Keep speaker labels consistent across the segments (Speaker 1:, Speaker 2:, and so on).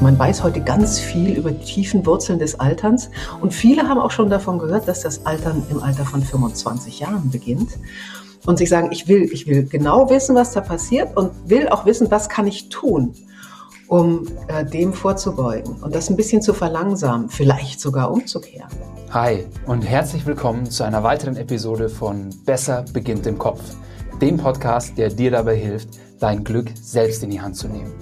Speaker 1: Man weiß heute ganz viel über die tiefen Wurzeln des Alterns und viele haben auch schon davon gehört, dass das Altern im Alter von 25 Jahren beginnt und sich sagen, ich will, ich will genau wissen, was da passiert und will auch wissen, was kann ich tun, um äh, dem vorzubeugen und das ein bisschen zu verlangsamen, vielleicht sogar umzukehren.
Speaker 2: Hi und herzlich willkommen zu einer weiteren Episode von Besser beginnt im Kopf, dem Podcast, der dir dabei hilft, dein Glück selbst in die Hand zu nehmen.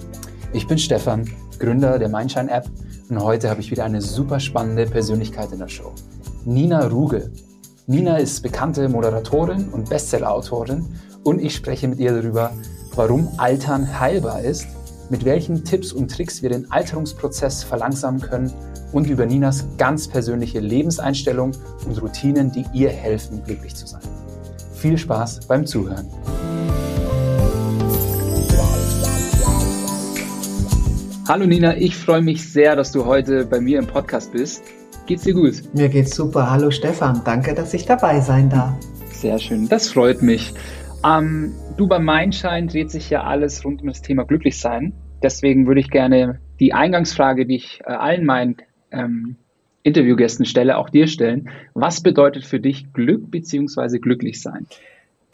Speaker 2: Ich bin Stefan Gründer der Mindshine App und heute habe ich wieder eine super spannende Persönlichkeit in der Show. Nina Ruge. Nina ist bekannte Moderatorin und Bestsellerautorin und ich spreche mit ihr darüber, warum Altern heilbar ist, mit welchen Tipps und Tricks wir den Alterungsprozess verlangsamen können und über Ninas ganz persönliche Lebenseinstellung und Routinen, die ihr helfen, glücklich zu sein. Viel Spaß beim Zuhören. Hallo Nina, ich freue mich sehr, dass du heute bei mir im Podcast bist. Geht's dir gut?
Speaker 1: Mir geht's super. Hallo Stefan, danke, dass ich dabei sein darf.
Speaker 2: Sehr schön, das freut mich. Ähm, du, bei Mindshine dreht sich ja alles rund um das Thema Glücklichsein. Deswegen würde ich gerne die Eingangsfrage, die ich äh, allen meinen ähm, Interviewgästen stelle, auch dir stellen. Was bedeutet für dich Glück bzw. glücklich sein?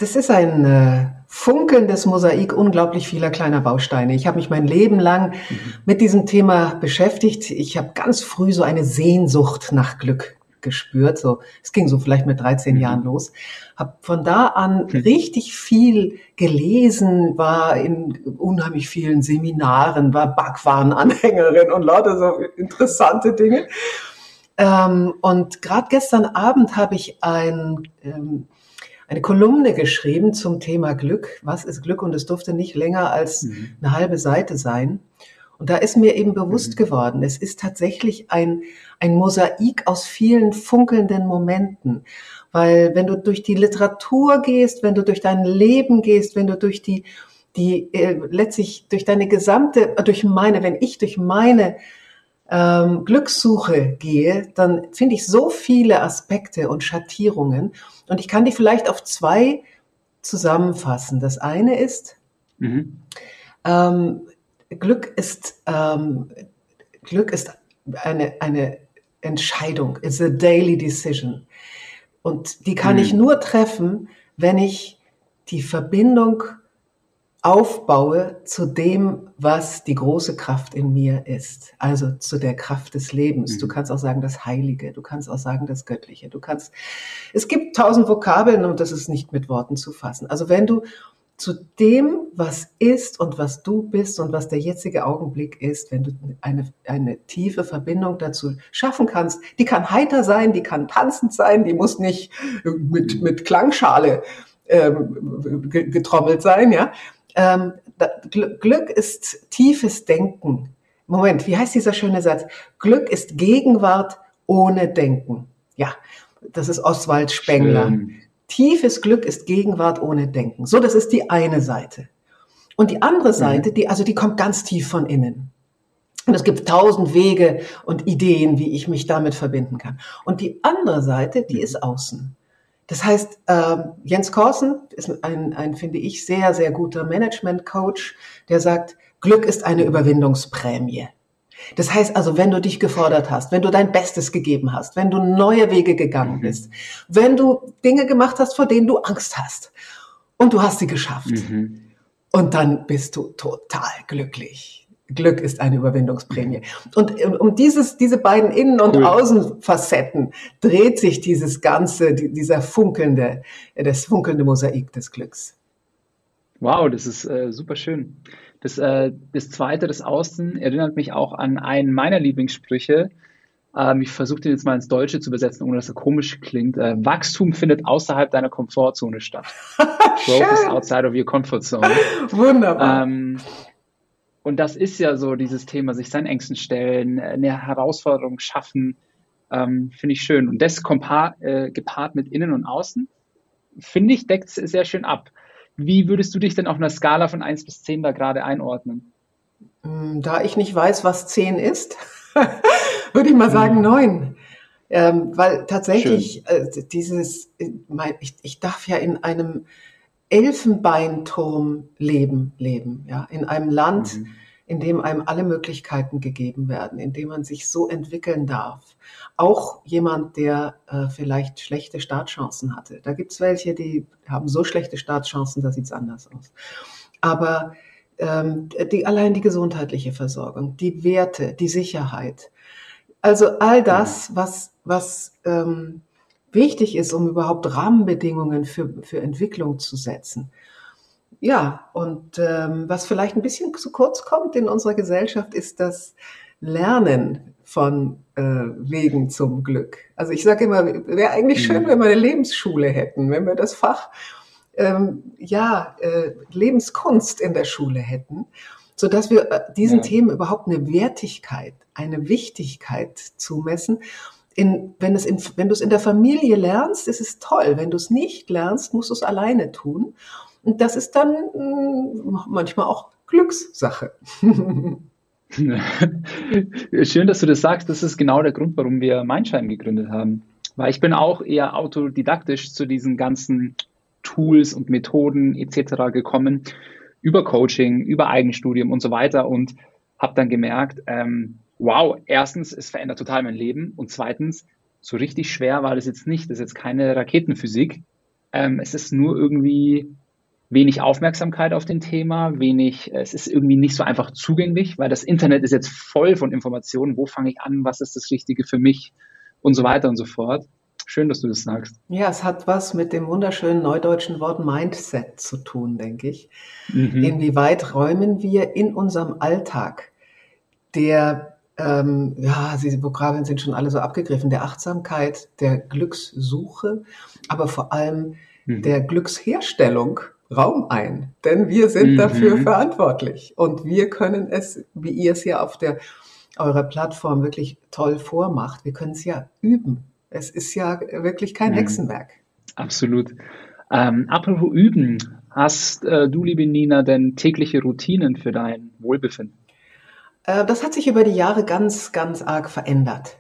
Speaker 1: Das ist ein äh, funkelndes Mosaik unglaublich vieler kleiner Bausteine. Ich habe mich mein Leben lang mhm. mit diesem Thema beschäftigt. Ich habe ganz früh so eine Sehnsucht nach Glück gespürt. So, es ging so vielleicht mit 13 mhm. Jahren los. Habe von da an mhm. richtig viel gelesen, war in unheimlich vielen Seminaren, war Backwarenanhängerin und lauter so interessante Dinge. Ähm, und gerade gestern Abend habe ich ein ähm, eine Kolumne geschrieben zum Thema Glück. Was ist Glück? Und es durfte nicht länger als mhm. eine halbe Seite sein. Und da ist mir eben bewusst mhm. geworden, es ist tatsächlich ein, ein Mosaik aus vielen funkelnden Momenten. Weil wenn du durch die Literatur gehst, wenn du durch dein Leben gehst, wenn du durch die, die äh, letztlich durch deine gesamte, äh, durch meine, wenn ich durch meine ähm, Glückssuche gehe, dann finde ich so viele Aspekte und Schattierungen. Und ich kann die vielleicht auf zwei zusammenfassen. Das eine ist, mhm. ähm, Glück ist, ähm, Glück ist eine, eine Entscheidung, it's a daily decision. Und die kann mhm. ich nur treffen, wenn ich die Verbindung aufbaue zu dem, was die große Kraft in mir ist. Also zu der Kraft des Lebens. Mhm. Du kannst auch sagen das Heilige, du kannst auch sagen das Göttliche. Du kannst, es gibt tausend Vokabeln und das ist nicht mit Worten zu fassen. Also wenn du zu dem, was ist und was du bist und was der jetzige Augenblick ist, wenn du eine, eine tiefe Verbindung dazu schaffen kannst, die kann heiter sein, die kann tanzend sein, die muss nicht mit, mit Klangschale ähm, getrommelt sein, ja. Ähm, Glück ist tiefes Denken. Moment, wie heißt dieser schöne Satz? Glück ist Gegenwart ohne Denken. Ja, das ist Oswald Spengler. Schön. Tiefes Glück ist Gegenwart ohne Denken. So, das ist die eine Seite. Und die andere Seite, die, also die kommt ganz tief von innen. Und es gibt tausend Wege und Ideen, wie ich mich damit verbinden kann. Und die andere Seite, die ist außen. Das heißt, äh, Jens Korsen ist ein, ein, finde ich, sehr, sehr guter Management-Coach, der sagt, Glück ist eine Überwindungsprämie. Das heißt also, wenn du dich gefordert hast, wenn du dein Bestes gegeben hast, wenn du neue Wege gegangen mhm. bist, wenn du Dinge gemacht hast, vor denen du Angst hast und du hast sie geschafft, mhm. und dann bist du total glücklich. Glück ist eine Überwindungsprämie. Und äh, um dieses, diese beiden Innen- und cool. Außenfacetten dreht sich dieses ganze, dieser funkelnde, das funkelnde Mosaik des Glücks.
Speaker 2: Wow, das ist äh, super schön. Das, äh, das zweite, das Außen, erinnert mich auch an einen meiner Lieblingssprüche. Ähm, ich versuche den jetzt mal ins Deutsche zu übersetzen, ohne dass er komisch klingt. Äh, Wachstum findet außerhalb deiner Komfortzone statt. Growth is outside of your comfort zone.
Speaker 1: Wunderbar. Ähm,
Speaker 2: und das ist ja so dieses Thema, sich seinen Ängsten stellen, eine Herausforderung schaffen, ähm, finde ich schön. Und das äh, gepaart mit Innen und Außen, finde ich, deckt es sehr schön ab. Wie würdest du dich denn auf einer Skala von 1 bis 10 da gerade einordnen?
Speaker 1: Hm, da ich nicht weiß, was 10 ist, würde ich mal sagen 9. Ähm, weil tatsächlich äh, dieses, äh, mein, ich, ich darf ja in einem Elfenbeinturm leben, leben, ja, in einem Land, mhm. in dem einem alle Möglichkeiten gegeben werden, in dem man sich so entwickeln darf. Auch jemand, der äh, vielleicht schlechte Startchancen hatte. Da gibt es welche, die haben so schlechte Startchancen, da sieht es anders aus. Aber ähm, die, allein die gesundheitliche Versorgung, die Werte, die Sicherheit. Also all das, was, was ähm, wichtig ist, um überhaupt Rahmenbedingungen für, für Entwicklung zu setzen. Ja, und ähm, was vielleicht ein bisschen zu kurz kommt in unserer Gesellschaft, ist das Lernen von äh, Wegen zum Glück. Also ich sage immer, wäre eigentlich schön, mhm. wenn wir eine Lebensschule hätten, wenn wir das Fach ähm, ja äh, Lebenskunst in der Schule hätten, so dass wir äh, diesen ja. Themen überhaupt eine Wertigkeit, eine Wichtigkeit zumessen. In, wenn, es in, wenn du es in der Familie lernst, ist es toll. Wenn du es nicht lernst, musst du es alleine tun. Und das ist dann mh, hm, manchmal auch Glückssache.
Speaker 2: Schön, dass du das sagst. Das ist genau der Grund, warum wir Mindshine gegründet haben. Weil ich bin auch eher autodidaktisch zu diesen ganzen Tools und Methoden etc. gekommen, über Coaching, über Eigenstudium und so weiter und habe dann gemerkt, ähm, wow, erstens, es verändert total mein Leben und zweitens, so richtig schwer war das jetzt nicht. Das ist jetzt keine Raketenphysik. Ähm, es ist nur irgendwie wenig Aufmerksamkeit auf den Thema, wenig, es ist irgendwie nicht so einfach zugänglich, weil das Internet ist jetzt voll von Informationen. Wo fange ich an? Was ist das Richtige für mich? Und so weiter und so fort. Schön, dass du das sagst.
Speaker 1: Ja, es hat was mit dem wunderschönen neudeutschen Wort Mindset zu tun, denke ich. Mhm. Inwieweit räumen wir in unserem Alltag der, ähm, ja, die Vokabeln sind schon alle so abgegriffen, der Achtsamkeit, der Glückssuche, aber vor allem mhm. der Glücksherstellung Raum ein, denn wir sind mhm. dafür verantwortlich und wir können es, wie ihr es ja auf der eurer Plattform wirklich toll vormacht, wir können es ja üben. Es ist ja wirklich kein mhm. Hexenwerk.
Speaker 2: Absolut. Ähm, apropos üben, hast äh, du, liebe Nina, denn tägliche Routinen für dein Wohlbefinden?
Speaker 1: Äh, das hat sich über die Jahre ganz, ganz arg verändert.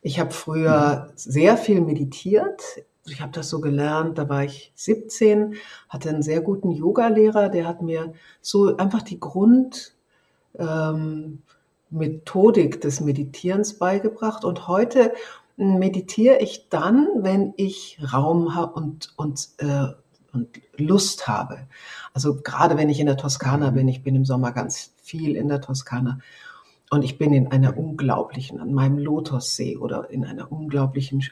Speaker 1: Ich habe früher mhm. sehr viel meditiert ich habe das so gelernt, da war ich 17, hatte einen sehr guten Yoga-Lehrer, der hat mir so einfach die Grundmethodik ähm, des Meditierens beigebracht. Und heute meditiere ich dann, wenn ich Raum habe und, und, äh, und Lust habe. Also gerade wenn ich in der Toskana bin, ich bin im Sommer ganz viel in der Toskana und ich bin in einer unglaublichen, an meinem Lotussee oder in einer unglaublichen,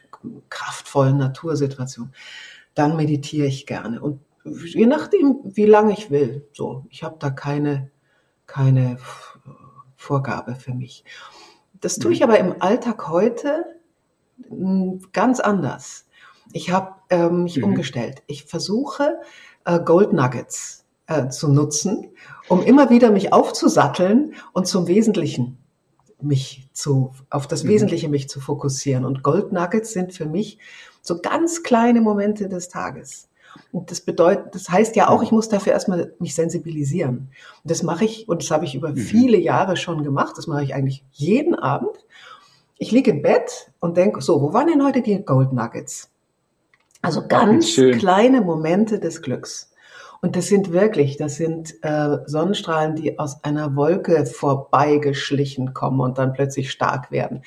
Speaker 1: kraftvollen Natursituation, dann meditiere ich gerne. Und je nachdem, wie lange ich will. So, ich habe da keine, keine Vorgabe für mich. Das tue ich mhm. aber im Alltag heute hm, ganz anders. Ich habe ähm, mich mhm. umgestellt. Ich versuche äh, Gold Nuggets äh, zu nutzen, um immer wieder mich aufzusatteln und zum Wesentlichen mich zu, auf das mhm. Wesentliche mich zu fokussieren. Und Gold Nuggets sind für mich so ganz kleine Momente des Tages. Und das bedeutet, das heißt ja auch, mhm. ich muss dafür erstmal mich sensibilisieren. Und das mache ich, und das habe ich über mhm. viele Jahre schon gemacht. Das mache ich eigentlich jeden Abend. Ich liege im Bett und denke, so, wo waren denn heute die Gold Nuggets? Also ganz kleine Momente des Glücks. Und das sind wirklich, das sind äh, Sonnenstrahlen, die aus einer Wolke vorbeigeschlichen kommen und dann plötzlich stark werden.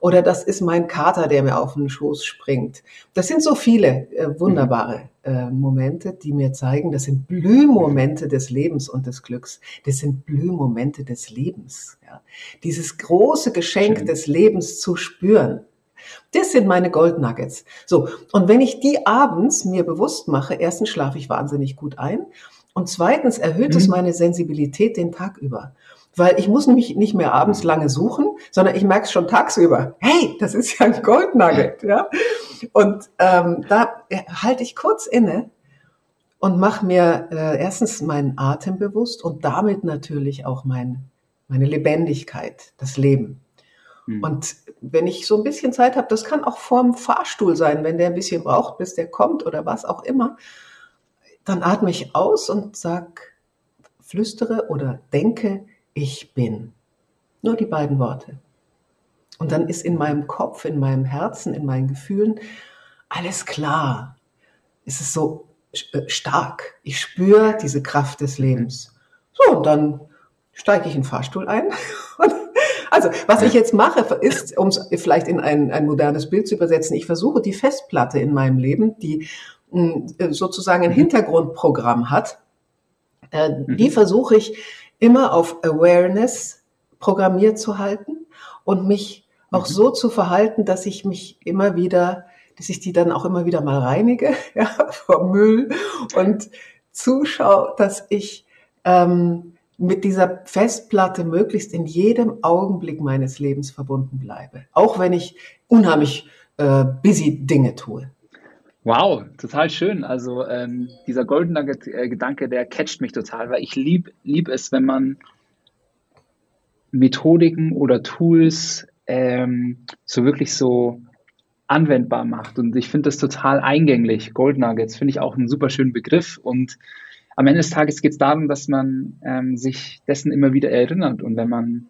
Speaker 1: Oder das ist mein Kater, der mir auf den Schoß springt. Das sind so viele äh, wunderbare äh, Momente, die mir zeigen, das sind Blühmomente des Lebens und des Glücks. Das sind Blühmomente des Lebens. Ja. Dieses große Geschenk Schön. des Lebens zu spüren. Das sind meine Gold Nuggets. So. Und wenn ich die abends mir bewusst mache, erstens schlafe ich wahnsinnig gut ein und zweitens erhöht mhm. es meine Sensibilität den Tag über. Weil ich muss mich nicht mehr abends lange suchen, sondern ich merke es schon tagsüber. Hey, das ist ja ein Gold Nugget, ja. Und ähm, da halte ich kurz inne und mache mir äh, erstens meinen Atem bewusst und damit natürlich auch mein, meine Lebendigkeit, das Leben. Mhm. Und wenn ich so ein bisschen Zeit habe, das kann auch vorm Fahrstuhl sein, wenn der ein bisschen braucht, bis der kommt oder was auch immer, dann atme ich aus und sag, flüstere oder denke, ich bin. Nur die beiden Worte. Und dann ist in meinem Kopf, in meinem Herzen, in meinen Gefühlen alles klar. Es ist so äh, stark. Ich spüre diese Kraft des Lebens. So, und dann steige ich in den Fahrstuhl ein. also, was ich jetzt mache, ist, um es vielleicht in ein, ein modernes Bild zu übersetzen, ich versuche die Festplatte in meinem Leben, die hm, sozusagen ein mhm. Hintergrundprogramm hat, äh, mhm. die versuche ich immer auf Awareness programmiert zu halten und mich auch mhm. so zu verhalten, dass ich mich immer wieder, dass ich die dann auch immer wieder mal reinige, ja, vor Müll und zuschaue, dass ich ähm, mit dieser Festplatte möglichst in jedem Augenblick meines Lebens verbunden bleibe, auch wenn ich unheimlich äh, busy Dinge tue.
Speaker 2: Wow, total schön. Also ähm, dieser Golden Nugget-Gedanke, der catcht mich total, weil ich lieb, lieb es, wenn man Methodiken oder Tools ähm, so wirklich so anwendbar macht. Und ich finde das total eingänglich. Gold Nuggets finde ich auch einen super schönen Begriff. Und am Ende des Tages geht es darum, dass man ähm, sich dessen immer wieder erinnert. Und wenn man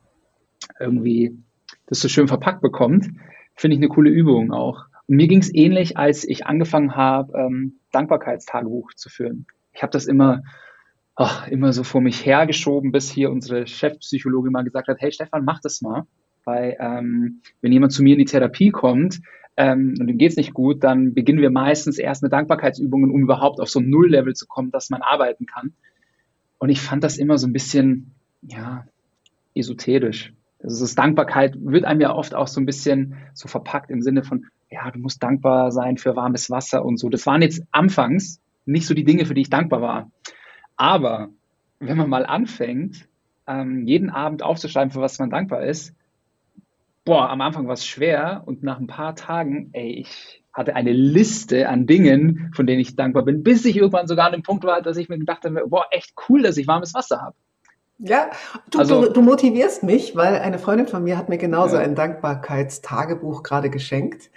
Speaker 2: irgendwie das so schön verpackt bekommt, finde ich eine coole Übung auch. Und mir ging es ähnlich, als ich angefangen habe, ähm, Dankbarkeitstagebuch zu führen. Ich habe das immer, ach, immer so vor mich hergeschoben, bis hier unsere Chefpsychologin mal gesagt hat, hey Stefan, mach das mal. Weil ähm, wenn jemand zu mir in die Therapie kommt ähm, und ihm geht's nicht gut, dann beginnen wir meistens erst mit Dankbarkeitsübungen, um überhaupt auf so ein Nulllevel zu kommen, dass man arbeiten kann. Und ich fand das immer so ein bisschen, ja, esoterisch. Also das Dankbarkeit wird einem ja oft auch so ein bisschen so verpackt im Sinne von, ja, du musst dankbar sein für warmes Wasser und so. Das waren jetzt anfangs nicht so die Dinge, für die ich dankbar war. Aber wenn man mal anfängt, ähm, jeden Abend aufzuschreiben, für was man dankbar ist, boah, am Anfang war es schwer und nach ein paar Tagen, ey, ich hatte eine Liste an Dingen, von denen ich dankbar bin, bis ich irgendwann sogar an dem Punkt war, dass ich mir gedacht habe, boah, echt cool, dass ich warmes Wasser habe.
Speaker 1: Ja, du, also, du, du, motivierst mich, weil eine Freundin von mir hat mir genauso ja. ein Dankbarkeitstagebuch gerade geschenkt.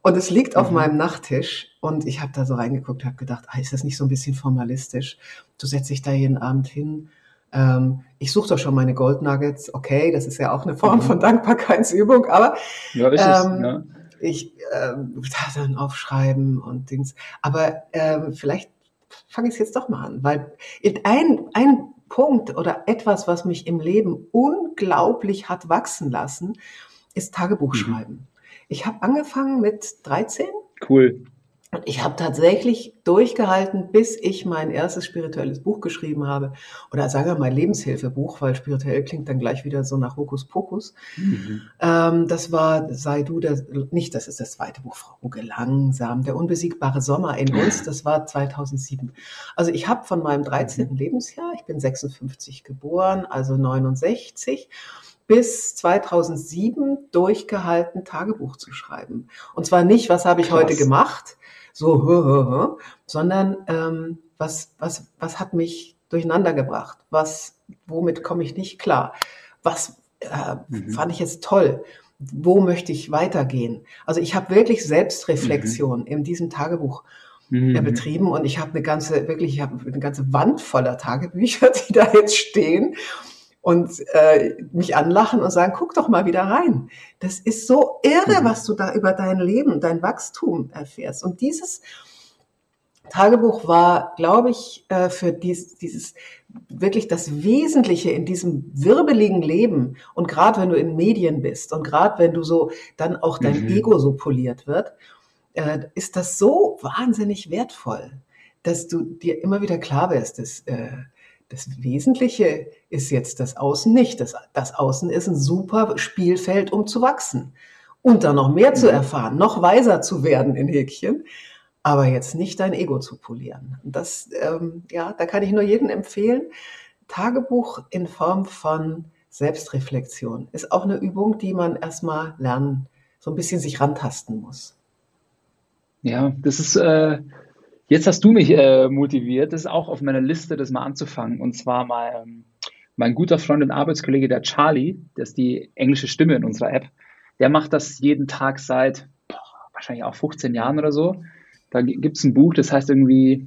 Speaker 1: Und es liegt auf mhm. meinem Nachttisch und ich habe da so reingeguckt, habe gedacht, ah, ist das nicht so ein bisschen formalistisch? Du setzt dich da jeden Abend hin. Ähm, ich suche doch schon meine Gold Nuggets. Okay, das ist ja auch eine Form mhm. von Dankbarkeitsübung, aber ja, ist ähm, ja. ich ähm, dann aufschreiben und Dings. Aber ähm, vielleicht fange ich es jetzt doch mal an, weil ein, ein Punkt oder etwas, was mich im Leben unglaublich hat wachsen lassen, ist Tagebuchschreiben. Mhm. Ich habe angefangen mit 13.
Speaker 2: Cool.
Speaker 1: Und ich habe tatsächlich durchgehalten, bis ich mein erstes spirituelles Buch geschrieben habe. Oder sagen wir mal Lebenshilfebuch, weil spirituell klingt dann gleich wieder so nach Hokuspokus. Mhm. Ähm, das war Sei du der, nicht, das ist das zweite Buch, Frau Ruge, langsam, der unbesiegbare Sommer in uns, das war 2007. Also ich habe von meinem 13. Mhm. Lebensjahr, ich bin 56 geboren, also 69, bis 2007 durchgehalten, Tagebuch zu schreiben. Und zwar nicht, was habe ich Krass. heute gemacht, so, sondern ähm, was, was, was hat mich durcheinander gebracht? Was, womit komme ich nicht klar? Was äh, mhm. fand ich jetzt toll? Wo möchte ich weitergehen? Also ich habe wirklich Selbstreflexion mhm. in diesem Tagebuch äh, mhm. betrieben und ich habe eine ganze, wirklich, ich habe eine ganze Wand voller Tagebücher, die da jetzt stehen und äh, mich anlachen und sagen, guck doch mal wieder rein. Das ist so irre, mhm. was du da über dein Leben, dein Wachstum erfährst. Und dieses Tagebuch war, glaube ich, äh, für dies, dieses wirklich das Wesentliche in diesem wirbeligen Leben und gerade wenn du in Medien bist und gerade wenn du so dann auch dein mhm. Ego so poliert wird, äh, ist das so wahnsinnig wertvoll, dass du dir immer wieder klar wirst, dass äh, das Wesentliche ist jetzt das Außen nicht. Das, das Außen ist ein super Spielfeld, um zu wachsen und dann noch mehr zu mhm. erfahren, noch weiser zu werden in Häkchen, aber jetzt nicht dein Ego zu polieren. Das, ähm, ja, da kann ich nur jedem empfehlen. Tagebuch in Form von Selbstreflexion ist auch eine Übung, die man erstmal lernen, so ein bisschen sich rantasten muss.
Speaker 2: Ja, das ist äh, Jetzt hast du mich äh, motiviert, das ist auch auf meiner Liste, das mal anzufangen. Und zwar mal ähm, mein guter Freund und Arbeitskollege, der Charlie, der ist die englische Stimme in unserer App, der macht das jeden Tag seit boah, wahrscheinlich auch 15 Jahren oder so. Da gibt es ein Buch, das heißt irgendwie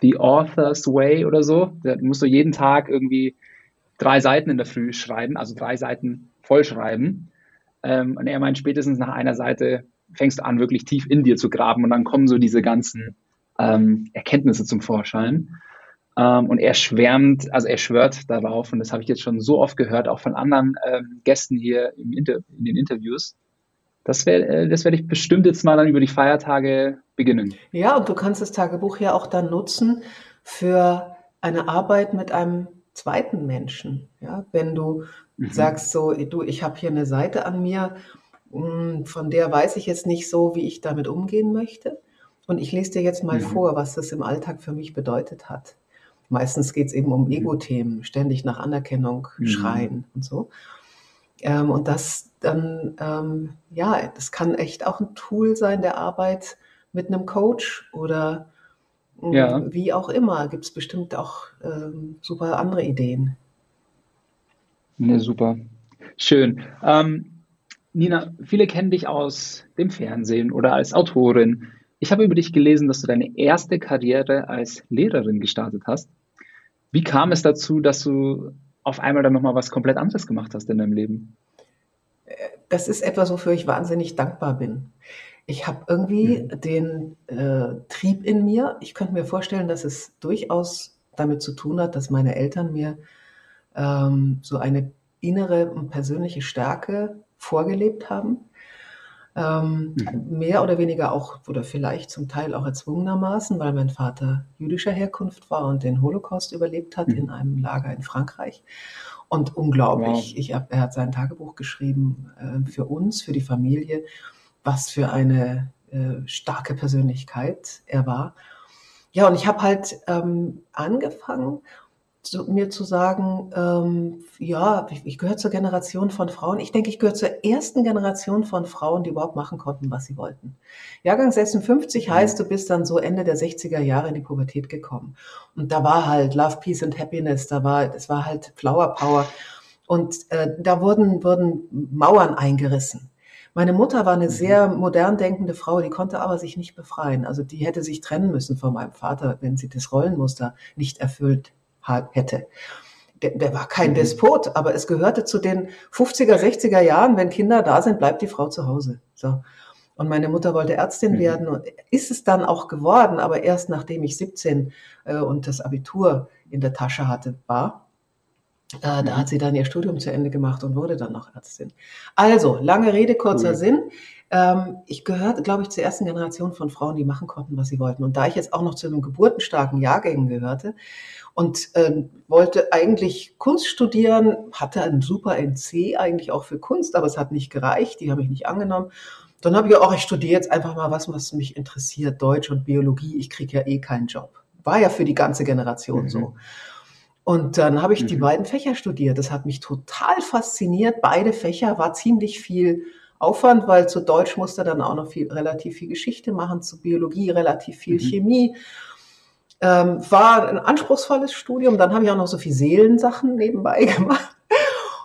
Speaker 2: The Author's Way oder so. Da musst du jeden Tag irgendwie drei Seiten in der Früh schreiben, also drei Seiten vollschreiben. Ähm, und er meint, spätestens nach einer Seite fängst du an, wirklich tief in dir zu graben und dann kommen so diese ganzen ähm, Erkenntnisse zum Vorschein. Ähm, und er schwärmt, also er schwört darauf, und das habe ich jetzt schon so oft gehört, auch von anderen ähm, Gästen hier Inter in den Interviews. Das, wär, äh, das werde ich bestimmt jetzt mal dann über die Feiertage beginnen.
Speaker 1: Ja, und du kannst das Tagebuch ja auch dann nutzen für eine Arbeit mit einem zweiten Menschen. Ja, wenn du mhm. sagst so, du, ich habe hier eine Seite an mir, hm, von der weiß ich jetzt nicht so, wie ich damit umgehen möchte. Und ich lese dir jetzt mal mhm. vor, was das im Alltag für mich bedeutet hat. Meistens geht es eben um mhm. Ego-Themen, ständig nach Anerkennung mhm. schreien und so. Ähm, und das dann, ähm, ja, das kann echt auch ein Tool sein der Arbeit mit einem Coach oder ähm, ja. wie auch immer. Gibt es bestimmt auch ähm, super andere Ideen.
Speaker 2: Ne, super. Schön. Ähm, Nina, viele kennen dich aus dem Fernsehen oder als Autorin. Ich habe über dich gelesen, dass du deine erste Karriere als Lehrerin gestartet hast. Wie kam es dazu, dass du auf einmal dann nochmal was komplett anderes gemacht hast in deinem Leben?
Speaker 1: Das ist etwas, wofür ich wahnsinnig dankbar bin. Ich habe irgendwie mhm. den äh, Trieb in mir. Ich könnte mir vorstellen, dass es durchaus damit zu tun hat, dass meine Eltern mir ähm, so eine innere und persönliche Stärke vorgelebt haben ähm, mhm. Mehr oder weniger auch, oder vielleicht zum Teil auch erzwungenermaßen, weil mein Vater jüdischer Herkunft war und den Holocaust überlebt hat mhm. in einem Lager in Frankreich. Und unglaublich, wow. ich hab, er hat sein Tagebuch geschrieben äh, für uns, für die Familie, was für eine äh, starke Persönlichkeit er war. Ja, und ich habe halt ähm, angefangen zu, mir zu sagen, ähm, ja, ich, ich gehöre zur Generation von Frauen. Ich denke, ich gehöre zur ersten Generation von Frauen, die überhaupt machen konnten, was sie wollten. Jahrgang 56 mhm. heißt, du bist dann so Ende der 60er Jahre in die Pubertät gekommen. Und da war halt Love, Peace and Happiness, da war, das war halt Flower Power. Und äh, da wurden, wurden Mauern eingerissen. Meine Mutter war eine mhm. sehr modern denkende Frau, die konnte aber sich nicht befreien. Also die hätte sich trennen müssen von meinem Vater, wenn sie das Rollenmuster nicht erfüllt hätte. Der, der war kein mhm. Despot, aber es gehörte zu den 50er, 60er Jahren, wenn Kinder da sind, bleibt die Frau zu Hause. So. Und meine Mutter wollte Ärztin mhm. werden und ist es dann auch geworden, aber erst nachdem ich 17 äh, und das Abitur in der Tasche hatte, war. Äh, da mhm. hat sie dann ihr Studium zu Ende gemacht und wurde dann noch Ärztin. Also, lange Rede, kurzer cool. Sinn. Ähm, ich gehörte, glaube ich, zur ersten Generation von Frauen, die machen konnten, was sie wollten. Und da ich jetzt auch noch zu einem geburtenstarken Jahrgängen gehörte und ähm, wollte eigentlich Kunst studieren, hatte einen super NC eigentlich auch für Kunst, aber es hat nicht gereicht, die haben mich nicht angenommen. Dann habe ich auch, ich studiere jetzt einfach mal was, was mich interessiert, Deutsch und Biologie. Ich kriege ja eh keinen Job. War ja für die ganze Generation mhm. so. Und dann habe ich mhm. die beiden Fächer studiert. Das hat mich total fasziniert. Beide Fächer war ziemlich viel Aufwand, weil zu Deutsch musste dann auch noch viel, relativ viel Geschichte machen, zu Biologie relativ viel mhm. Chemie. Ähm, war ein anspruchsvolles Studium. Dann habe ich auch noch so viel Seelensachen nebenbei gemacht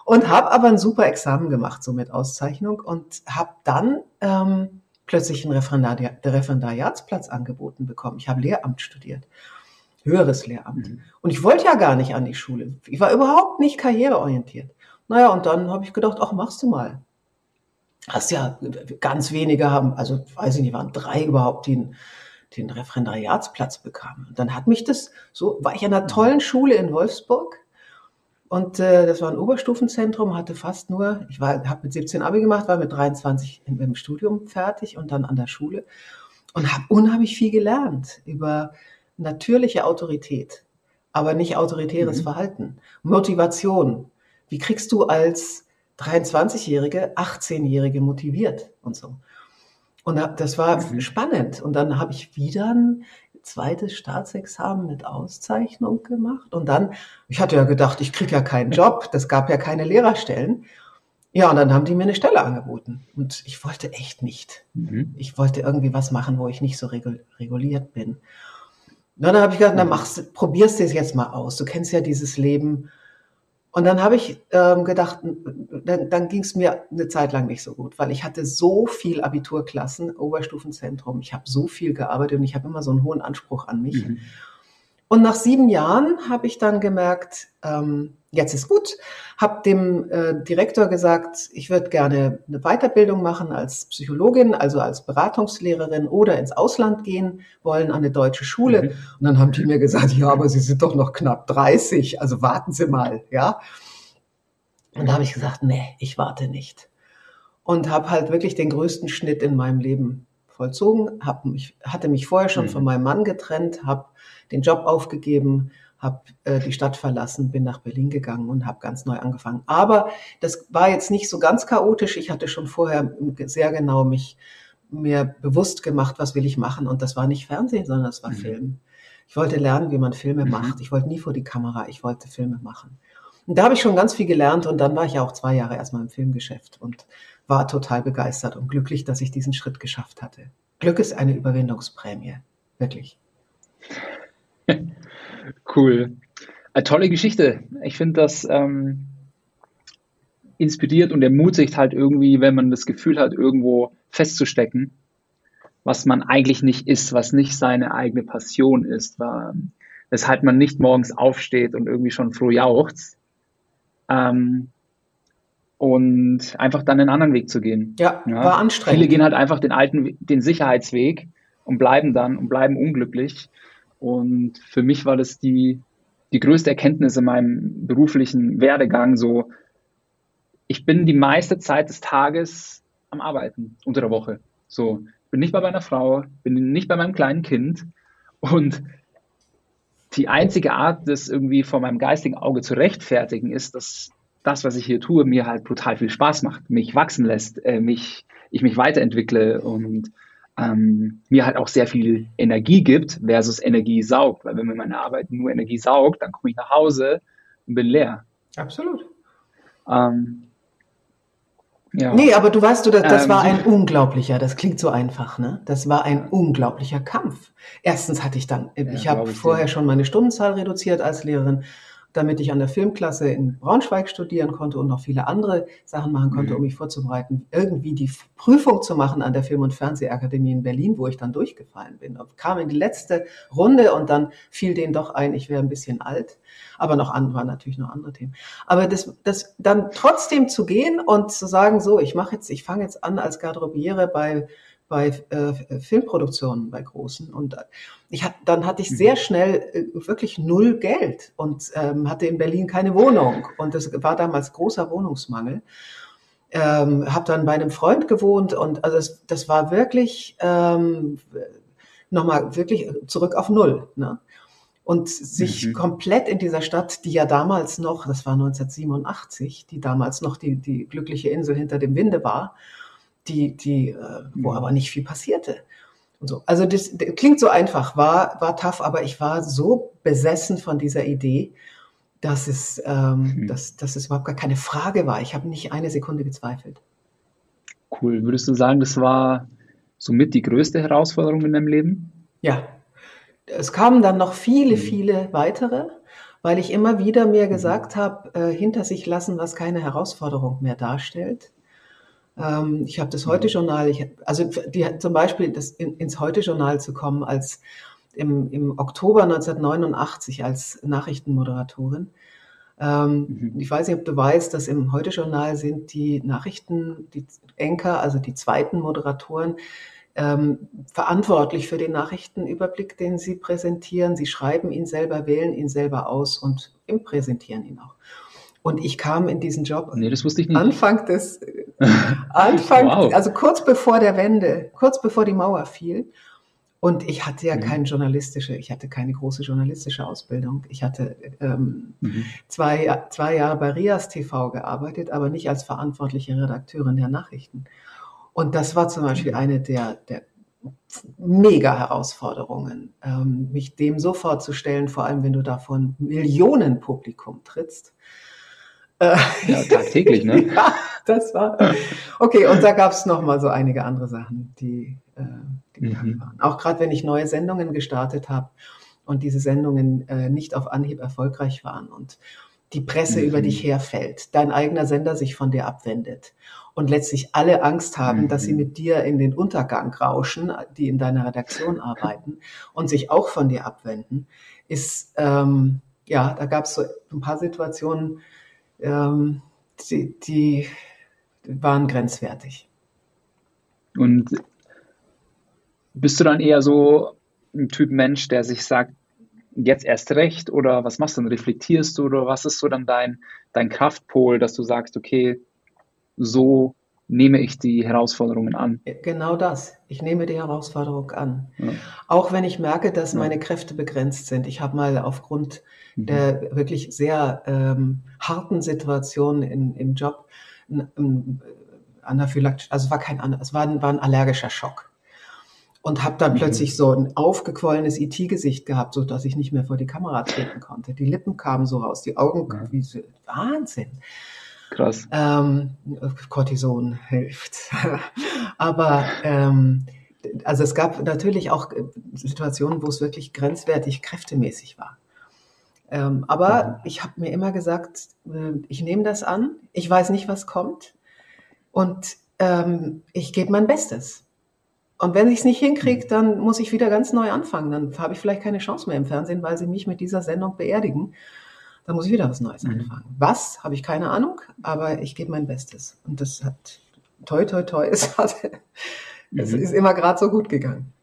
Speaker 1: und habe aber ein super Examen gemacht, so mit Auszeichnung und habe dann ähm, plötzlich einen Referendari Referendariatsplatz angeboten bekommen. Ich habe Lehramt studiert, höheres Lehramt. Mhm. Und ich wollte ja gar nicht an die Schule. Ich war überhaupt nicht karriereorientiert. Naja, und dann habe ich gedacht, ach, machst du mal hast ja ganz wenige haben, also weiß ich nicht, waren drei überhaupt, die den, den Referendariatsplatz bekamen. Und dann hat mich das so, war ich an einer tollen Schule in Wolfsburg und äh, das war ein Oberstufenzentrum, hatte fast nur, ich war, habe mit 17 Abi gemacht, war mit 23 im, im Studium fertig und dann an der Schule und habe unheimlich viel gelernt über natürliche Autorität, aber nicht autoritäres mhm. Verhalten, Motivation. Wie kriegst du als 23-Jährige, 18-Jährige motiviert und so. Und das war mhm. spannend. Und dann habe ich wieder ein zweites Staatsexamen mit Auszeichnung gemacht. Und dann, ich hatte ja gedacht, ich kriege ja keinen Job, das gab ja keine Lehrerstellen. Ja, und dann haben die mir eine Stelle angeboten. Und ich wollte echt nicht. Mhm. Ich wollte irgendwie was machen, wo ich nicht so reguliert bin. Und dann habe ich gedacht, na machst, probierst du es jetzt mal aus. Du kennst ja dieses Leben und dann habe ich ähm, gedacht, dann, dann ging es mir eine Zeit lang nicht so gut, weil ich hatte so viel Abiturklassen, Oberstufenzentrum, ich habe so viel gearbeitet und ich habe immer so einen hohen Anspruch an mich. Mhm. Und nach sieben Jahren habe ich dann gemerkt, ähm, jetzt ist gut. Habe dem äh, Direktor gesagt, ich würde gerne eine Weiterbildung machen als Psychologin, also als Beratungslehrerin oder ins Ausland gehen wollen an eine deutsche Schule. Mhm. Und dann haben die mir gesagt, ja, aber Sie sind doch noch knapp 30, also warten Sie mal, ja. Und da habe ich gesagt, nee, ich warte nicht. Und habe halt wirklich den größten Schnitt in meinem Leben vollzogen, hab mich, hatte mich vorher schon mhm. von meinem Mann getrennt, habe den Job aufgegeben, habe äh, die Stadt verlassen, bin nach Berlin gegangen und habe ganz neu angefangen. Aber das war jetzt nicht so ganz chaotisch. Ich hatte schon vorher sehr genau mich mir bewusst gemacht, was will ich machen. Und das war nicht Fernsehen, sondern das war mhm. Film. Ich wollte lernen, wie man Filme mhm. macht. Ich wollte nie vor die Kamera, ich wollte Filme machen. Und da habe ich schon ganz viel gelernt und dann war ich ja auch zwei Jahre erstmal im Filmgeschäft und war total begeistert und glücklich, dass ich diesen Schritt geschafft hatte. Glück ist eine Überwindungsprämie, wirklich.
Speaker 2: Cool. Eine tolle Geschichte. Ich finde das ähm, inspiriert und ermutigt halt irgendwie, wenn man das Gefühl hat, irgendwo festzustecken, was man eigentlich nicht ist, was nicht seine eigene Passion ist, weshalb man nicht morgens aufsteht und irgendwie schon froh jauchzt. Ähm, und einfach dann einen anderen Weg zu gehen.
Speaker 1: Ja, ja, war anstrengend.
Speaker 2: Viele gehen halt einfach den alten, den Sicherheitsweg und bleiben dann und bleiben unglücklich. Und für mich war das die, die größte Erkenntnis in meinem beruflichen Werdegang. So, ich bin die meiste Zeit des Tages am Arbeiten unter der Woche. So, bin nicht bei meiner Frau, bin nicht bei meinem kleinen Kind. Und die einzige Art, das irgendwie vor meinem geistigen Auge zu rechtfertigen, ist, dass das, was ich hier tue, mir halt brutal viel Spaß macht, mich wachsen lässt, äh, mich, ich mich weiterentwickle und ähm, mir halt auch sehr viel Energie gibt versus Energie saugt. Weil wenn mir meine Arbeit nur Energie saugt, dann komme ich nach Hause und bin leer.
Speaker 1: Absolut. Ähm, ja. Nee, aber du weißt, du, das, das ähm, war ein unglaublicher, das klingt so einfach, ne? Das war ein unglaublicher Kampf. Erstens hatte ich dann, ich ja, habe vorher schon meine Stundenzahl reduziert als Lehrerin damit ich an der Filmklasse in Braunschweig studieren konnte und noch viele andere Sachen machen konnte, mhm. um mich vorzubereiten, irgendwie die Prüfung zu machen an der Film- und Fernsehakademie in Berlin, wo ich dann durchgefallen bin. Ich kam in die letzte Runde und dann fiel denen doch ein, ich wäre ein bisschen alt. Aber noch an, waren natürlich noch andere Themen. Aber das, das dann trotzdem zu gehen und zu sagen, so, ich mache jetzt, ich fange jetzt an als Garderobiere bei bei äh, Filmproduktionen, bei großen. Und ich hat, dann hatte ich mhm. sehr schnell äh, wirklich null Geld und ähm, hatte in Berlin keine Wohnung. Und das war damals großer Wohnungsmangel. Ähm, habe dann bei einem Freund gewohnt und also das, das war wirklich ähm, nochmal wirklich zurück auf Null. Ne? Und sich mhm. komplett in dieser Stadt, die ja damals noch, das war 1987, die damals noch die, die glückliche Insel hinter dem Winde war, die, die, äh, wo mhm. aber nicht viel passierte. Und so. Also das, das klingt so einfach, war, war tough, aber ich war so besessen von dieser Idee, dass es, ähm, mhm. dass, dass es überhaupt gar keine Frage war. Ich habe nicht eine Sekunde gezweifelt.
Speaker 2: Cool. Würdest du sagen, das war somit die größte Herausforderung in deinem Leben?
Speaker 1: Ja. Es kamen dann noch viele, mhm. viele weitere, weil ich immer wieder mir mhm. gesagt habe, äh, hinter sich lassen, was keine Herausforderung mehr darstellt. Ähm, ich habe das Heute-Journal, ich, also die, zum Beispiel das in, ins Heute-Journal zu kommen als im, im Oktober 1989 als Nachrichtenmoderatorin. Ähm, mhm. Ich weiß nicht, ob du weißt, dass im Heute-Journal sind die Nachrichten, die Enker, also die zweiten Moderatoren, ähm, verantwortlich für den Nachrichtenüberblick, den sie präsentieren. Sie schreiben ihn selber, wählen ihn selber aus und präsentieren ihn auch. Und ich kam in diesen Job
Speaker 2: nee, das wusste ich nicht.
Speaker 1: Anfang des, Anfang, wow. also kurz bevor der Wende, kurz bevor die Mauer fiel. Und ich hatte ja mhm. keine journalistische, ich hatte keine große journalistische Ausbildung. Ich hatte ähm, mhm. zwei, zwei Jahre bei Rias TV gearbeitet, aber nicht als verantwortliche Redakteurin der Nachrichten. Und das war zum Beispiel mhm. eine der, der mega Herausforderungen, ähm, mich dem so vorzustellen, vor allem wenn du da von Millionen Publikum trittst.
Speaker 2: Ja, tagtäglich, ne?
Speaker 1: ja, das war. Okay, und da gab es noch mal so einige andere Sachen, die, äh, die mhm. waren. Auch gerade wenn ich neue Sendungen gestartet habe und diese Sendungen äh, nicht auf Anhieb erfolgreich waren und die Presse mhm. über dich herfällt, dein eigener Sender sich von dir abwendet und letztlich alle Angst haben, mhm. dass sie mhm. mit dir in den Untergang rauschen, die in deiner Redaktion arbeiten und sich auch von dir abwenden ist, ähm, ja, da gab es so ein paar Situationen, ähm, die, die waren grenzwertig.
Speaker 2: Und bist du dann eher so ein Typ Mensch, der sich sagt, jetzt erst recht oder was machst du dann? Reflektierst du oder was ist so dann dein, dein Kraftpol, dass du sagst, okay, so nehme ich die Herausforderungen an?
Speaker 1: Genau das. Ich nehme die Herausforderung an. Ja. Auch wenn ich merke, dass ja. meine Kräfte begrenzt sind. Ich habe mal aufgrund mhm. der wirklich sehr ähm, harten Situation in, im Job Anaphylaktisch, also war kein es war ein, war ein allergischer Schock. Und habe dann mhm. plötzlich so ein aufgequollenes IT-Gesicht gehabt, so dass ich nicht mehr vor die Kamera treten konnte. Die Lippen kamen so raus, die Augen, ja. wie so, Wahnsinn.
Speaker 2: Krass.
Speaker 1: Ähm, Cortison hilft. Aber ähm, also es gab natürlich auch Situationen, wo es wirklich grenzwertig kräftemäßig war. Ähm, aber mhm. ich habe mir immer gesagt, äh, ich nehme das an, ich weiß nicht, was kommt und ähm, ich gebe mein Bestes. Und wenn ich es nicht hinkriege, dann muss ich wieder ganz neu anfangen. Dann habe ich vielleicht keine Chance mehr im Fernsehen, weil sie mich mit dieser Sendung beerdigen. Dann muss ich wieder was Neues mhm. anfangen. Was, habe ich keine Ahnung, aber ich gebe mein Bestes. Und das hat, toi, toi, toi, es, hat, mhm. es ist immer gerade so gut gegangen.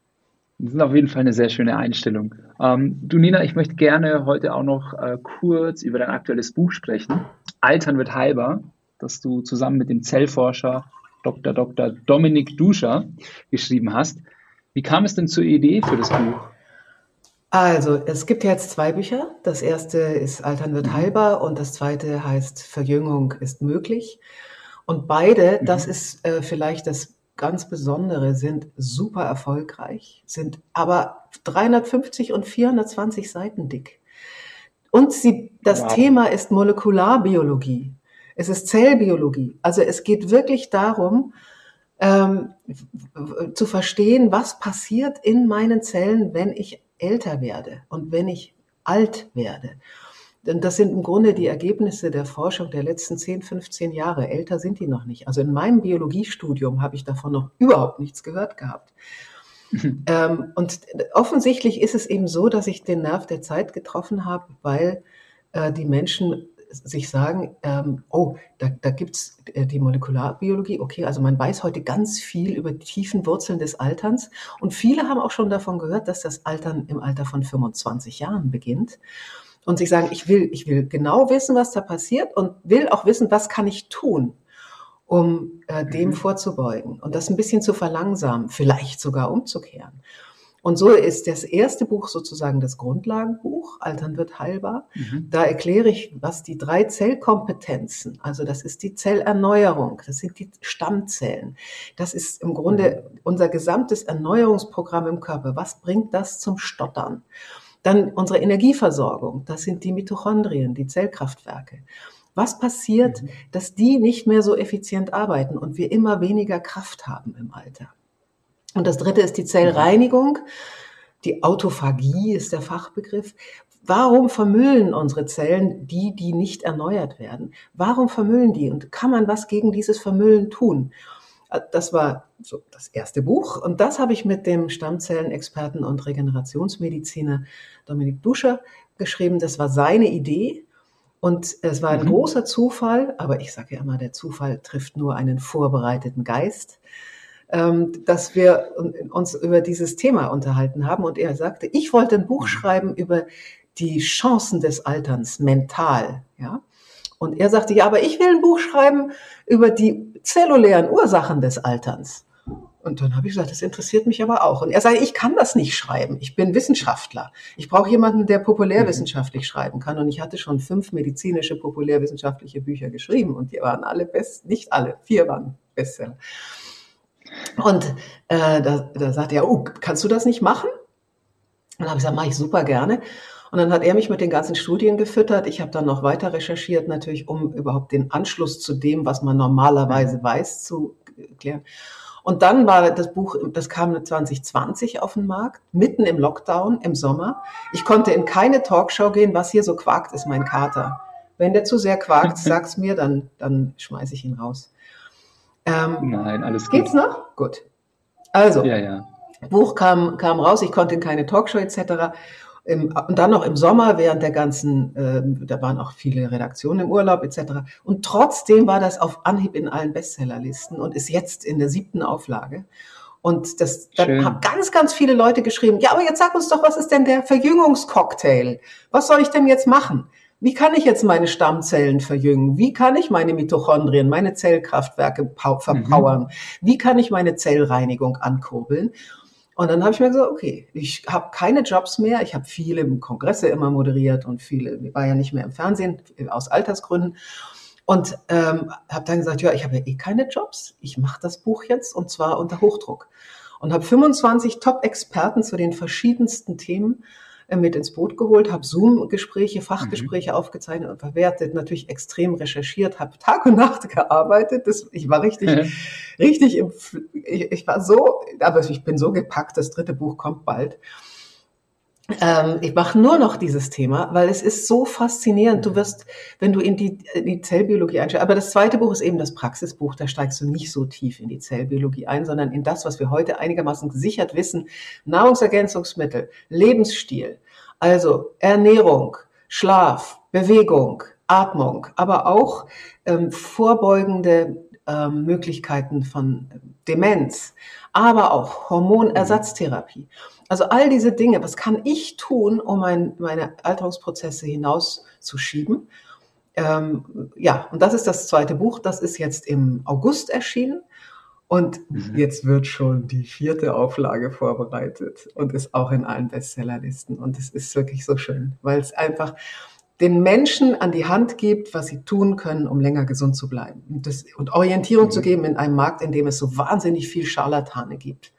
Speaker 2: Das ist auf jeden Fall eine sehr schöne Einstellung. Ähm, du Nina, ich möchte gerne heute auch noch äh, kurz über dein aktuelles Buch sprechen. Altern wird heilbar, das du zusammen mit dem Zellforscher Dr. Dr. Dominik Duscher geschrieben hast. Wie kam es denn zur Idee für das Buch?
Speaker 1: Also, es gibt jetzt zwei Bücher. Das erste ist Altern wird mhm. heilbar und das zweite heißt Verjüngung ist möglich. Und beide, mhm. das ist äh, vielleicht das ganz Besondere, sind super erfolgreich, sind aber 350 und 420 Seiten dick. Und sie, das wow. Thema ist Molekularbiologie. Es ist Zellbiologie. Also es geht wirklich darum, ähm, zu verstehen, was passiert in meinen Zellen, wenn ich älter werde und wenn ich alt werde. Denn das sind im Grunde die Ergebnisse der Forschung der letzten 10, 15 Jahre. Älter sind die noch nicht. Also in meinem Biologiestudium habe ich davon noch überhaupt nichts gehört gehabt. ähm, und offensichtlich ist es eben so, dass ich den Nerv der Zeit getroffen habe, weil äh, die Menschen sich sagen, ähm, oh, da, da gibt's äh, die Molekularbiologie, okay, also man weiß heute ganz viel über die tiefen Wurzeln des Alterns und viele haben auch schon davon gehört, dass das Altern im Alter von 25 Jahren beginnt und sich sagen, ich will, ich will genau wissen, was da passiert und will auch wissen, was kann ich tun, um äh, dem mhm. vorzubeugen und das ein bisschen zu verlangsamen, vielleicht sogar umzukehren. Und so ist das erste Buch sozusagen das Grundlagenbuch, Altern wird heilbar. Mhm. Da erkläre ich, was die drei Zellkompetenzen, also das ist die Zellerneuerung, das sind die Stammzellen. Das ist im Grunde mhm. unser gesamtes Erneuerungsprogramm im Körper. Was bringt das zum Stottern? Dann unsere Energieversorgung, das sind die Mitochondrien, die Zellkraftwerke. Was passiert, mhm. dass die nicht mehr so effizient arbeiten und wir immer weniger Kraft haben im Alter? Und das dritte ist die Zellreinigung. Die Autophagie ist der Fachbegriff. Warum vermüllen unsere Zellen die, die nicht erneuert werden? Warum vermüllen die? Und kann man was gegen dieses Vermüllen tun? Das war so das erste Buch und das habe ich mit dem Stammzellenexperten und Regenerationsmediziner Dominik Duscher geschrieben. Das war seine Idee und es war ein mhm. großer Zufall, aber ich sage ja immer, der Zufall trifft nur einen vorbereiteten Geist. Ähm, dass wir uns über dieses Thema unterhalten haben. Und er sagte, ich wollte ein Buch mhm. schreiben über die Chancen des Alterns mental. Ja? Und er sagte, ja, aber ich will ein Buch schreiben über die zellulären Ursachen des Alterns. Und dann habe ich gesagt, das interessiert mich aber auch. Und er sagte, ich kann das nicht schreiben. Ich bin Wissenschaftler. Ich brauche jemanden, der populärwissenschaftlich schreiben kann. Und ich hatte schon fünf medizinische populärwissenschaftliche Bücher geschrieben. Und die waren alle best, nicht alle, vier waren Bestseller. Und äh, da, da sagte er, oh, kannst du das nicht machen? Und dann habe ich gesagt, mache ich super gerne. Und dann hat er mich mit den ganzen Studien gefüttert. Ich habe dann noch weiter recherchiert, natürlich, um überhaupt den Anschluss zu dem, was man normalerweise weiß, zu klären. Und dann war das Buch, das kam 2020 auf den Markt, mitten im Lockdown im Sommer. Ich konnte in keine Talkshow gehen, was hier so quakt, ist mein Kater. Wenn der zu sehr quakt, sag's mir, dann, dann schmeiße ich ihn raus.
Speaker 2: Ähm, Nein, alles
Speaker 1: gut. Geht's noch? Gut. Also, ja, ja. Buch kam, kam raus, ich konnte in keine Talkshow etc. Im, und dann noch im Sommer während der ganzen, äh, da waren auch viele Redaktionen im Urlaub etc. Und trotzdem war das auf Anhieb in allen Bestsellerlisten und ist jetzt in der siebten Auflage. Und das, dann haben ganz, ganz viele Leute geschrieben, ja, aber jetzt sag uns doch, was ist denn der Verjüngungscocktail? Was soll ich denn jetzt machen? Wie kann ich jetzt meine Stammzellen verjüngen? Wie kann ich meine Mitochondrien, meine Zellkraftwerke verpowern? Mhm. Wie kann ich meine Zellreinigung ankurbeln? Und dann habe ich mir gesagt, okay, ich habe keine Jobs mehr. Ich habe viele Kongresse immer moderiert und viele, ich war ja nicht mehr im Fernsehen aus Altersgründen. Und ähm, habe dann gesagt, ja, ich habe ja eh keine Jobs. Ich mache das Buch jetzt und zwar unter Hochdruck. Und habe 25 Top-Experten zu den verschiedensten Themen mit ins Boot geholt, habe Zoom-Gespräche, Fachgespräche mhm. aufgezeichnet und verwertet, natürlich extrem recherchiert, habe Tag und Nacht gearbeitet. Das, ich war richtig, mhm. richtig, im, ich, ich war so, aber ich bin so gepackt, das dritte Buch kommt bald. Ähm, ich mache nur noch dieses Thema, weil es ist so faszinierend. Du wirst, wenn du in die, in die Zellbiologie einsteigst, aber das zweite Buch ist eben das Praxisbuch, da steigst du nicht so tief in die Zellbiologie ein, sondern in das, was wir heute einigermaßen gesichert wissen. Nahrungsergänzungsmittel, Lebensstil, also Ernährung, Schlaf, Bewegung, Atmung, aber auch ähm, vorbeugende ähm, Möglichkeiten von Demenz, aber auch Hormonersatztherapie. Also all diese Dinge, was kann ich tun, um mein, meine Alterungsprozesse hinauszuschieben? Ähm, ja, und das ist das zweite Buch. Das ist jetzt im August erschienen. Und mhm. jetzt wird schon die vierte Auflage vorbereitet und ist auch in allen Bestsellerlisten. Und es ist wirklich so schön, weil es einfach den Menschen an die Hand gibt, was sie tun können, um länger gesund zu bleiben. Und, das, und Orientierung mhm. zu geben in einem Markt, in dem es so wahnsinnig viel Scharlatane gibt.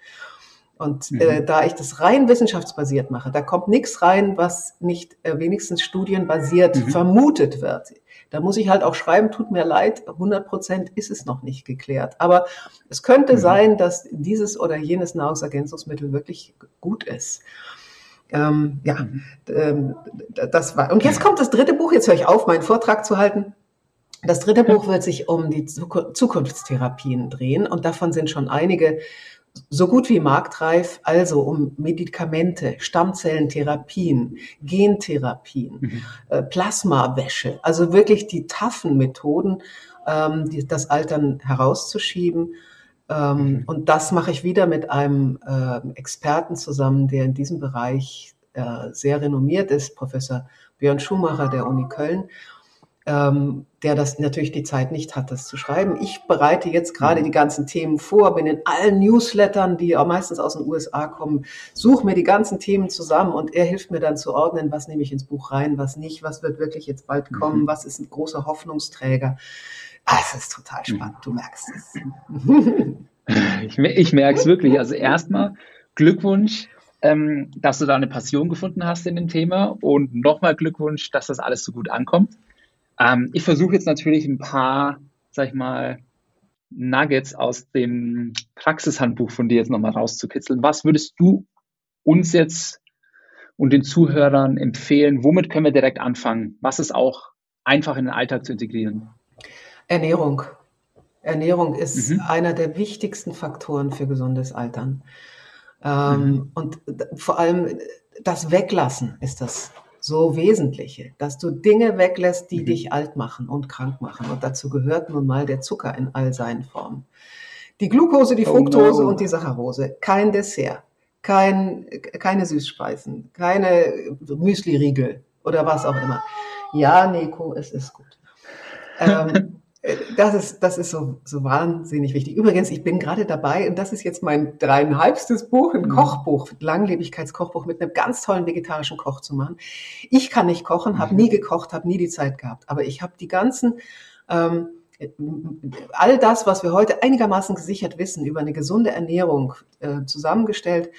Speaker 1: Und mhm. äh, da ich das rein wissenschaftsbasiert mache, da kommt nichts rein, was nicht äh, wenigstens studienbasiert mhm. vermutet wird. Da muss ich halt auch schreiben, tut mir leid, 100 Prozent ist es noch nicht geklärt. Aber es könnte mhm. sein, dass dieses oder jenes Nahrungsergänzungsmittel wirklich gut ist. Ähm, ja, mhm. ähm, das war. Und jetzt kommt das dritte Buch. Jetzt höre ich auf, meinen Vortrag zu halten. Das dritte Buch wird sich um die Zukunftstherapien drehen und davon sind schon einige so gut wie marktreif, also um Medikamente, Stammzellentherapien, Gentherapien, mhm. äh, Plasmawäsche, also wirklich die taffen Methoden, ähm, die, das Altern herauszuschieben. Ähm, mhm. Und das mache ich wieder mit einem äh, Experten zusammen, der in diesem Bereich äh, sehr renommiert ist, Professor Björn Schumacher der Uni Köln ähm, der das natürlich die Zeit nicht hat, das zu schreiben. Ich bereite jetzt gerade mhm. die ganzen Themen vor, bin in allen Newslettern, die auch meistens aus den USA kommen, suche mir die ganzen Themen zusammen und er hilft mir dann zu ordnen, was nehme ich ins Buch rein, was nicht, was wird wirklich jetzt bald mhm. kommen, was ist ein großer Hoffnungsträger. Ah, es ist total mhm. spannend, du merkst
Speaker 2: es. ich, ich merke es wirklich. Also erstmal Glückwunsch ähm, dass du da eine Passion gefunden hast in dem Thema und nochmal Glückwunsch, dass das alles so gut ankommt. Ähm, ich versuche jetzt natürlich ein paar, sag ich mal, Nuggets aus dem Praxishandbuch von dir jetzt nochmal rauszukitzeln. Was würdest du uns jetzt und den Zuhörern empfehlen? Womit können wir direkt anfangen? Was ist auch einfach in den Alltag zu integrieren?
Speaker 1: Ernährung. Ernährung ist mhm. einer der wichtigsten Faktoren für gesundes Altern. Ähm, mhm. Und vor allem das Weglassen ist das so Wesentliche, dass du Dinge weglässt, die mhm. dich alt machen und krank machen. Und dazu gehört nun mal der Zucker in all seinen Formen. Die Glucose, die Fructose oh no. und die Saccharose. Kein Dessert, kein, keine Süßspeisen, keine Müsli-Riegel oder was auch immer. Ja, Nico, es ist gut. ähm, äh, das ist, das ist so, so wahnsinnig wichtig. Übrigens, ich bin gerade dabei, und das ist jetzt mein dreieinhalbstes Buch, ein mhm. Kochbuch, Langlebigkeitskochbuch mit einem ganz tollen vegetarischen Koch zu machen. Ich kann nicht kochen, habe mhm. nie gekocht, habe nie die Zeit gehabt, aber ich habe die ganzen, ähm, all das, was wir heute einigermaßen gesichert wissen über eine gesunde Ernährung äh, zusammengestellt.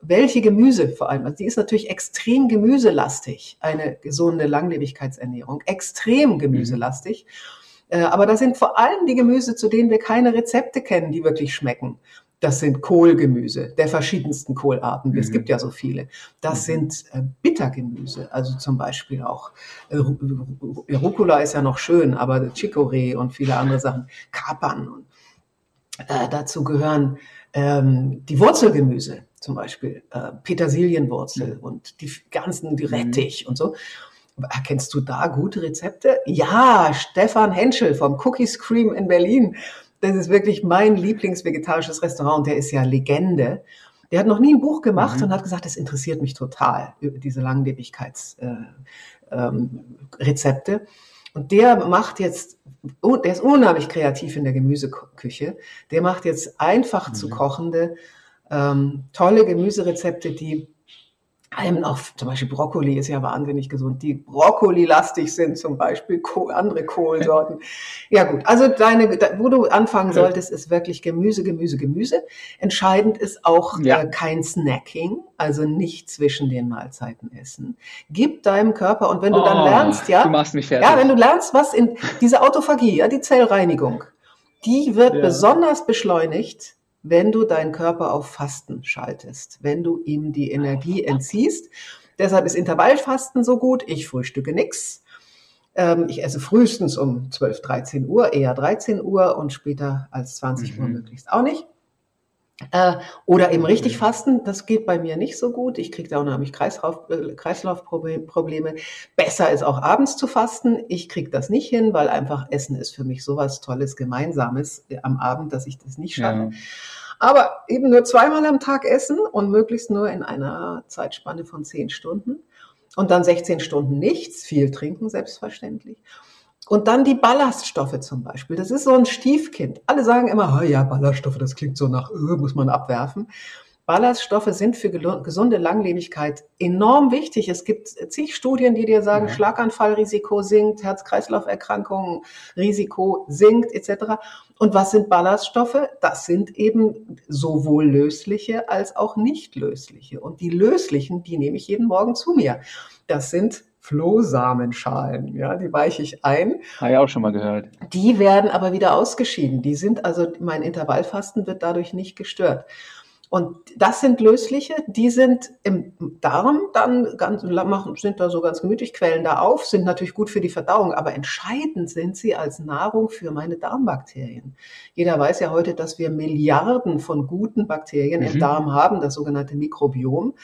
Speaker 1: Welche Gemüse vor allem, also die ist natürlich extrem gemüselastig, eine gesunde Langlebigkeitsernährung, extrem gemüselastig. Mhm. Äh, aber da sind vor allem die Gemüse, zu denen wir keine Rezepte kennen, die wirklich schmecken. Das sind Kohlgemüse der verschiedensten Kohlarten. Mhm. Es gibt ja so viele. Das mhm. sind äh, Bittergemüse, also zum Beispiel auch äh, Rucola ist ja noch schön, aber Chicorée und viele andere Sachen, Kapern. Und, äh, dazu gehören ähm, die Wurzelgemüse, zum Beispiel äh, Petersilienwurzel mhm. und die ganzen, die Rettich mhm. und so. Erkennst du da gute Rezepte? Ja, Stefan Henschel vom Cookies Cream in Berlin. Das ist wirklich mein Lieblingsvegetarisches Restaurant. Der ist ja Legende. Der hat noch nie ein Buch gemacht mhm. und hat gesagt, das interessiert mich total, diese Langlebigkeitsrezepte. Äh, ähm, und der macht jetzt, oh, der ist unheimlich kreativ in der Gemüseküche. Der macht jetzt einfach mhm. zu kochende, ähm, tolle Gemüserezepte, die einem auch, zum Beispiel Brokkoli ist ja wahnsinnig gesund, die Brokkoli-lastig sind zum Beispiel, andere Kohlsorten. Ja gut, also deine, wo du anfangen solltest, ist wirklich Gemüse, Gemüse, Gemüse. Entscheidend ist auch ja. äh, kein Snacking, also nicht zwischen den Mahlzeiten essen. Gib deinem Körper, und wenn du oh, dann lernst, ja,
Speaker 2: du machst mich fertig.
Speaker 1: ja, wenn du lernst, was in diese Autophagie, ja, die Zellreinigung, die wird ja. besonders beschleunigt, wenn du deinen Körper auf Fasten schaltest, wenn du ihm die Energie entziehst. Deshalb ist Intervallfasten so gut. Ich frühstücke nix. Ähm, ich esse frühestens um 12, 13 Uhr, eher 13 Uhr und später als 20 mhm. Uhr möglichst auch nicht. Äh, oder eben richtig mhm. fasten, das geht bei mir nicht so gut. Ich kriege da unheimlich Kreislauf, äh, Kreislaufprobleme. Besser ist auch abends zu fasten. Ich kriege das nicht hin, weil einfach Essen ist für mich sowas Tolles, Gemeinsames äh, am Abend, dass ich das nicht schaffe. Ja. Aber eben nur zweimal am Tag essen und möglichst nur in einer Zeitspanne von zehn Stunden. Und dann 16 Stunden nichts, viel trinken selbstverständlich. Und dann die Ballaststoffe zum Beispiel. Das ist so ein Stiefkind. Alle sagen immer, oh ja, Ballaststoffe, das klingt so nach, öh, muss man abwerfen. Ballaststoffe sind für gesunde Langlebigkeit enorm wichtig. Es gibt zig Studien, die dir sagen, ja. Schlaganfallrisiko sinkt, Herz-Kreislauf-Erkrankungen, Risiko sinkt, etc. Und was sind Ballaststoffe? Das sind eben sowohl lösliche als auch nicht lösliche. Und die löslichen, die nehme ich jeden Morgen zu mir. Das sind Flohsamenschalen, ja, die weiche ich ein.
Speaker 2: Habe ich auch schon mal gehört.
Speaker 1: Die werden aber wieder ausgeschieden. Die sind also, mein Intervallfasten wird dadurch nicht gestört. Und das sind lösliche, die sind im Darm dann ganz, machen, sind da so ganz gemütlich, quellen da auf, sind natürlich gut für die Verdauung, aber entscheidend sind sie als Nahrung für meine Darmbakterien. Jeder weiß ja heute, dass wir Milliarden von guten Bakterien mhm. im Darm haben, das sogenannte Mikrobiom.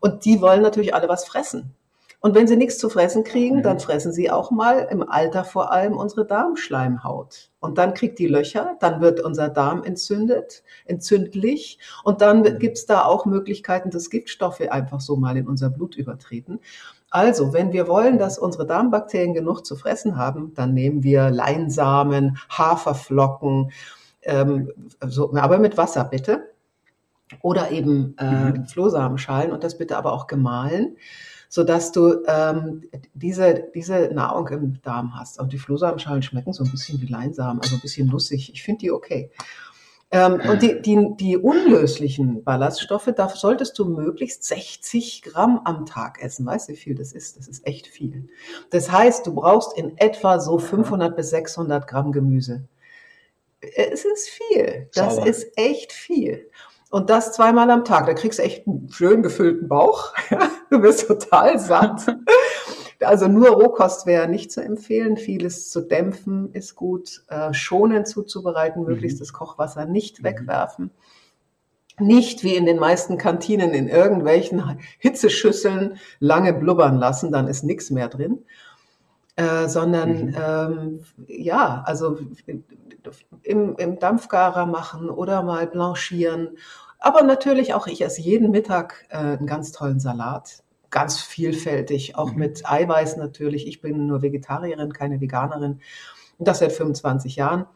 Speaker 1: Und die wollen natürlich alle was fressen. Und wenn sie nichts zu fressen kriegen, mhm. dann fressen sie auch mal im Alter vor allem unsere Darmschleimhaut. Und dann kriegt die Löcher, dann wird unser Darm entzündet, entzündlich. Und dann mhm. gibt's da auch Möglichkeiten, dass Giftstoffe einfach so mal in unser Blut übertreten. Also, wenn wir wollen, dass unsere Darmbakterien genug zu fressen haben, dann nehmen wir Leinsamen, Haferflocken, ähm, so, aber mit Wasser bitte. Oder eben äh, mhm. Flohsamenschalen und das bitte aber auch gemahlen so dass du ähm, diese, diese Nahrung im Darm hast. Und die Flohsamenschalen schmecken so ein bisschen wie Leinsamen, also ein bisschen nussig. Ich finde die okay. Ähm, und die, die, die unlöslichen Ballaststoffe, da solltest du möglichst 60 Gramm am Tag essen. Weißt du, wie viel das ist? Das ist echt viel. Das heißt, du brauchst in etwa so 500 bis 600 Gramm Gemüse. Es ist viel. Das Sauer. ist echt viel. Und das zweimal am Tag. Da kriegst du echt einen schön gefüllten Bauch. du wirst total satt. Also nur Rohkost wäre nicht zu empfehlen. Vieles zu dämpfen ist gut. Äh, schonend zuzubereiten, möglichst mhm. das Kochwasser nicht mhm. wegwerfen. Nicht wie in den meisten Kantinen in irgendwelchen Hitzeschüsseln lange blubbern lassen, dann ist nichts mehr drin. Äh, sondern mhm. ähm, ja, also im, im Dampfgarer machen oder mal blanchieren. Aber natürlich auch, ich esse jeden Mittag äh, einen ganz tollen Salat. Ganz vielfältig, auch mhm. mit Eiweiß natürlich. Ich bin nur Vegetarierin, keine Veganerin. Und das seit 25 Jahren.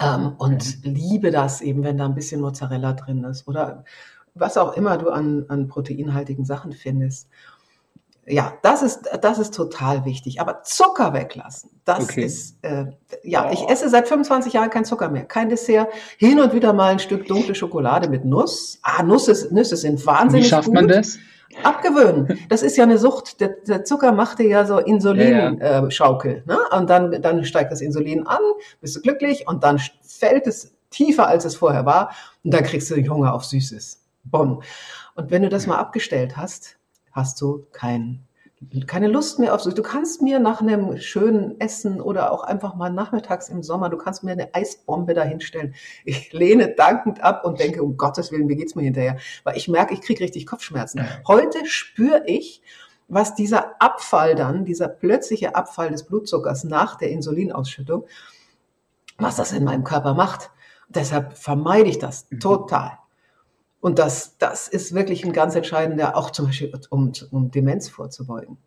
Speaker 1: Ähm, und mhm. liebe das eben, wenn da ein bisschen Mozzarella drin ist oder was auch immer du an, an proteinhaltigen Sachen findest ja, das ist, das ist total wichtig. Aber Zucker weglassen, das okay. ist, äh, ja, oh. ich esse seit 25 Jahren kein Zucker mehr, kein Dessert. Hin und wieder mal ein Stück dunkle Schokolade mit Nuss. Ah, Nüsse, Nüsse sind wahnsinnig
Speaker 2: Wie schafft
Speaker 1: gut.
Speaker 2: man das?
Speaker 1: Abgewöhnen. Das ist ja eine Sucht. Der, der Zucker macht dir ja so Insulin-Schaukel. Ja, ja. äh, ne? Und dann, dann steigt das Insulin an, bist du glücklich und dann fällt es tiefer, als es vorher war. Und dann kriegst du den Hunger auf Süßes. Bumm. Und wenn du das mal abgestellt hast, hast du keinen keine Lust mehr auf so. Du kannst mir nach einem schönen Essen oder auch einfach mal nachmittags im Sommer, du kannst mir eine Eisbombe dahinstellen. Ich lehne dankend ab und denke, um Gottes Willen, wie geht's mir hinterher? Weil ich merke, ich kriege richtig Kopfschmerzen. Heute spüre ich, was dieser Abfall dann, dieser plötzliche Abfall des Blutzuckers nach der Insulinausschüttung, was das in meinem Körper macht. Deshalb vermeide ich das mhm. total. Und das, das ist wirklich ein ganz entscheidender, auch zum Beispiel, um, um Demenz vorzubeugen.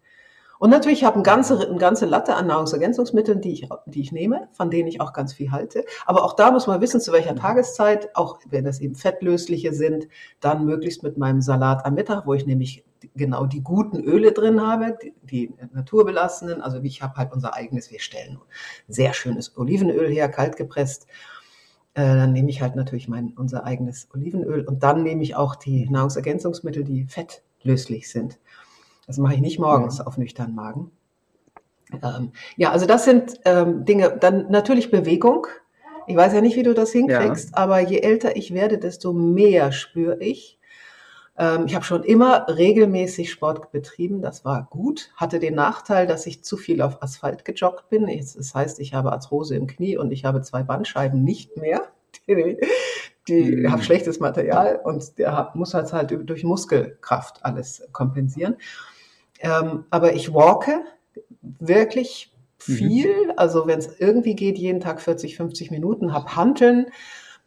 Speaker 1: Und natürlich habe ich eine ganze, eine ganze Latte an Nahrungsergänzungsmitteln, die ich, die ich nehme, von denen ich auch ganz viel halte. Aber auch da muss man wissen, zu welcher Tageszeit, auch wenn das eben fettlösliche sind, dann möglichst mit meinem Salat am Mittag, wo ich nämlich genau die guten Öle drin habe, die, die naturbelassenen. Also ich habe halt unser eigenes, wir stellen sehr schönes Olivenöl her, kalt gepresst. Äh, dann nehme ich halt natürlich mein, unser eigenes Olivenöl und dann nehme ich auch die Nahrungsergänzungsmittel, die fettlöslich sind. Das mache ich nicht morgens ja. auf nüchternen Magen. Ähm, ja, also das sind ähm, Dinge. Dann natürlich Bewegung. Ich weiß ja nicht, wie du das hinkriegst, ja. aber je älter ich werde, desto mehr spüre ich. Ähm, ich habe schon immer regelmäßig Sport betrieben. Das war gut. Hatte den Nachteil, dass ich zu viel auf Asphalt gejoggt bin. Das heißt, ich habe Arthrose im Knie und ich habe zwei Bandscheiben nicht mehr. Die, die mhm. haben schlechtes Material und der muss halt halt durch Muskelkraft alles kompensieren. Ähm, aber ich walke wirklich mhm. viel. Mhm. Also wenn es irgendwie geht, jeden Tag 40, 50 Minuten, habe Hanteln,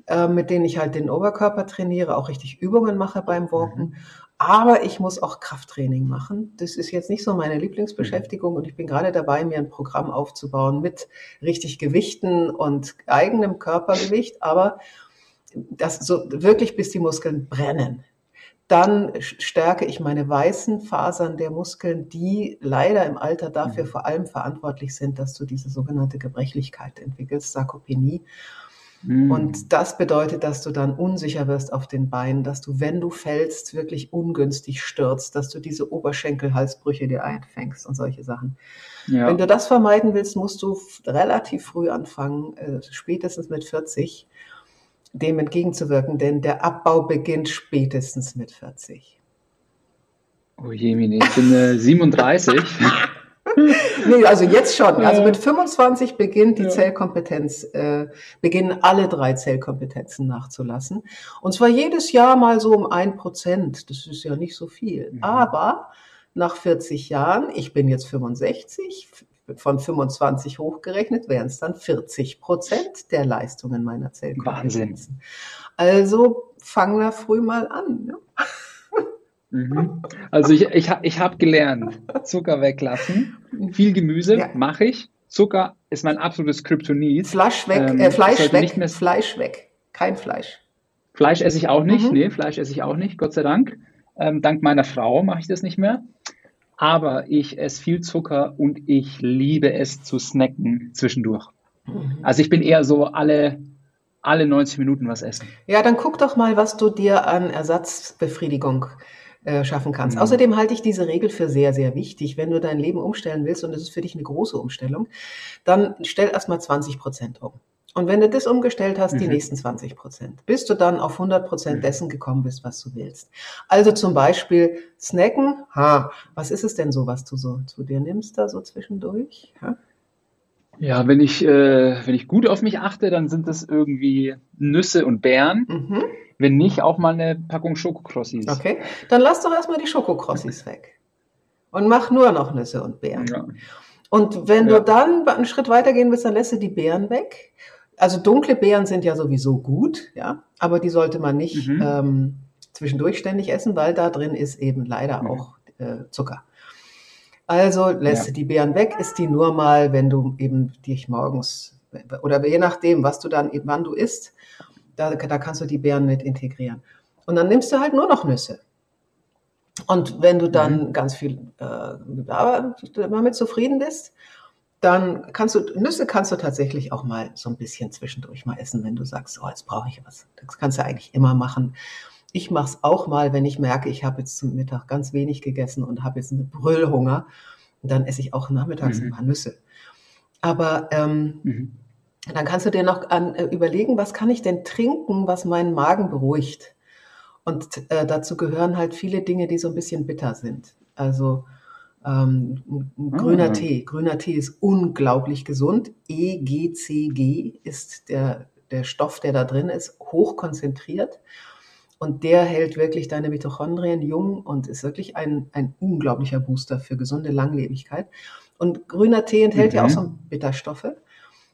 Speaker 1: äh, mit denen ich halt den Oberkörper trainiere, auch richtig Übungen mache beim Walken. Mhm. Aber ich muss auch Krafttraining machen. Das ist jetzt nicht so meine Lieblingsbeschäftigung und ich bin gerade dabei, mir ein Programm aufzubauen mit richtig Gewichten und eigenem Körpergewicht, aber das so wirklich bis die Muskeln brennen. Dann stärke ich meine weißen Fasern der Muskeln, die leider im Alter dafür mhm. vor allem verantwortlich sind, dass du diese sogenannte Gebrechlichkeit entwickelst, Sarkopenie. Mhm. Und das bedeutet, dass du dann unsicher wirst auf den Beinen, dass du, wenn du fällst, wirklich ungünstig stürzt, dass du diese Oberschenkelhalsbrüche dir einfängst und solche Sachen. Ja. Wenn du das vermeiden willst, musst du relativ früh anfangen, äh, spätestens mit 40 dem entgegenzuwirken, denn der Abbau beginnt spätestens mit 40.
Speaker 2: Oh je, Mini, ich bin äh, 37.
Speaker 1: nee, also jetzt schon. Also mit 25 beginnt die ja. Zellkompetenz, äh, beginnen alle drei Zellkompetenzen nachzulassen. Und zwar jedes Jahr mal so um ein Prozent. Das ist ja nicht so viel. Mhm. Aber nach 40 Jahren, ich bin jetzt 65, von 25 hochgerechnet wären es dann 40 Prozent der Leistungen meiner Zellkompetenzen. Also fang da früh mal an. Ne?
Speaker 2: Mhm. Also ich, ich, ich habe gelernt, Zucker weglassen, viel Gemüse ja. mache ich. Zucker ist mein absolutes Kryptonit.
Speaker 1: Fleisch weg, ähm, äh, Fleisch weg, Fleisch weg, kein Fleisch.
Speaker 2: Fleisch esse ich auch nicht, mhm. nee, Fleisch esse ich auch nicht, Gott sei Dank. Ähm, dank meiner Frau mache ich das nicht mehr aber ich esse viel Zucker und ich liebe es zu snacken zwischendurch. Mhm. Also ich bin eher so alle, alle 90 Minuten was essen.
Speaker 1: Ja, dann guck doch mal, was du dir an Ersatzbefriedigung äh, schaffen kannst. Mhm. Außerdem halte ich diese Regel für sehr, sehr wichtig. Wenn du dein Leben umstellen willst, und es ist für dich eine große Umstellung, dann stell erstmal 20 Prozent um. Und wenn du das umgestellt hast, mhm. die nächsten 20 Prozent, bis du dann auf 100 Prozent mhm. dessen gekommen bist, was du willst. Also zum Beispiel snacken. Ha, was ist es denn so, was du so zu dir nimmst da so zwischendurch? Ha?
Speaker 2: Ja, wenn ich, äh, wenn ich gut auf mich achte, dann sind das irgendwie Nüsse und Beeren. Mhm. Wenn nicht, auch mal eine Packung Schokokrossis.
Speaker 1: Okay, dann lass doch erstmal die Schokokrossis weg. Und mach nur noch Nüsse und Beeren. Ja. Und wenn ja. du dann einen Schritt weitergehen willst, dann lässt du die Beeren weg also dunkle Beeren sind ja sowieso gut, ja, aber die sollte man nicht mhm. ähm, zwischendurch ständig essen, weil da drin ist eben leider mhm. auch äh, Zucker. Also lässt ja. du die Beeren weg, isst die nur mal, wenn du eben dich morgens oder je nachdem, was du dann wann du isst, da, da kannst du die Beeren mit integrieren. Und dann nimmst du halt nur noch Nüsse. Und wenn du dann mhm. ganz viel äh, damit zufrieden bist dann kannst du, Nüsse kannst du tatsächlich auch mal so ein bisschen zwischendurch mal essen, wenn du sagst, oh, jetzt brauche ich was. Das kannst du eigentlich immer machen. Ich mache es auch mal, wenn ich merke, ich habe jetzt zum Mittag ganz wenig gegessen und habe jetzt einen Brüllhunger. dann esse ich auch nachmittags mhm. ein paar Nüsse. Aber ähm, mhm. Dann kannst du dir noch an, äh, überlegen, was kann ich denn trinken, was meinen Magen beruhigt. Und äh, dazu gehören halt viele Dinge, die so ein bisschen bitter sind. Also Ähm, grüner ah. Tee. Grüner Tee ist unglaublich gesund. EGCG ist der, der Stoff, der da drin ist, hochkonzentriert. Und der hält wirklich deine Mitochondrien jung und ist wirklich ein, ein unglaublicher Booster für gesunde Langlebigkeit. Und grüner Tee enthält mhm. ja auch so Bitterstoffe,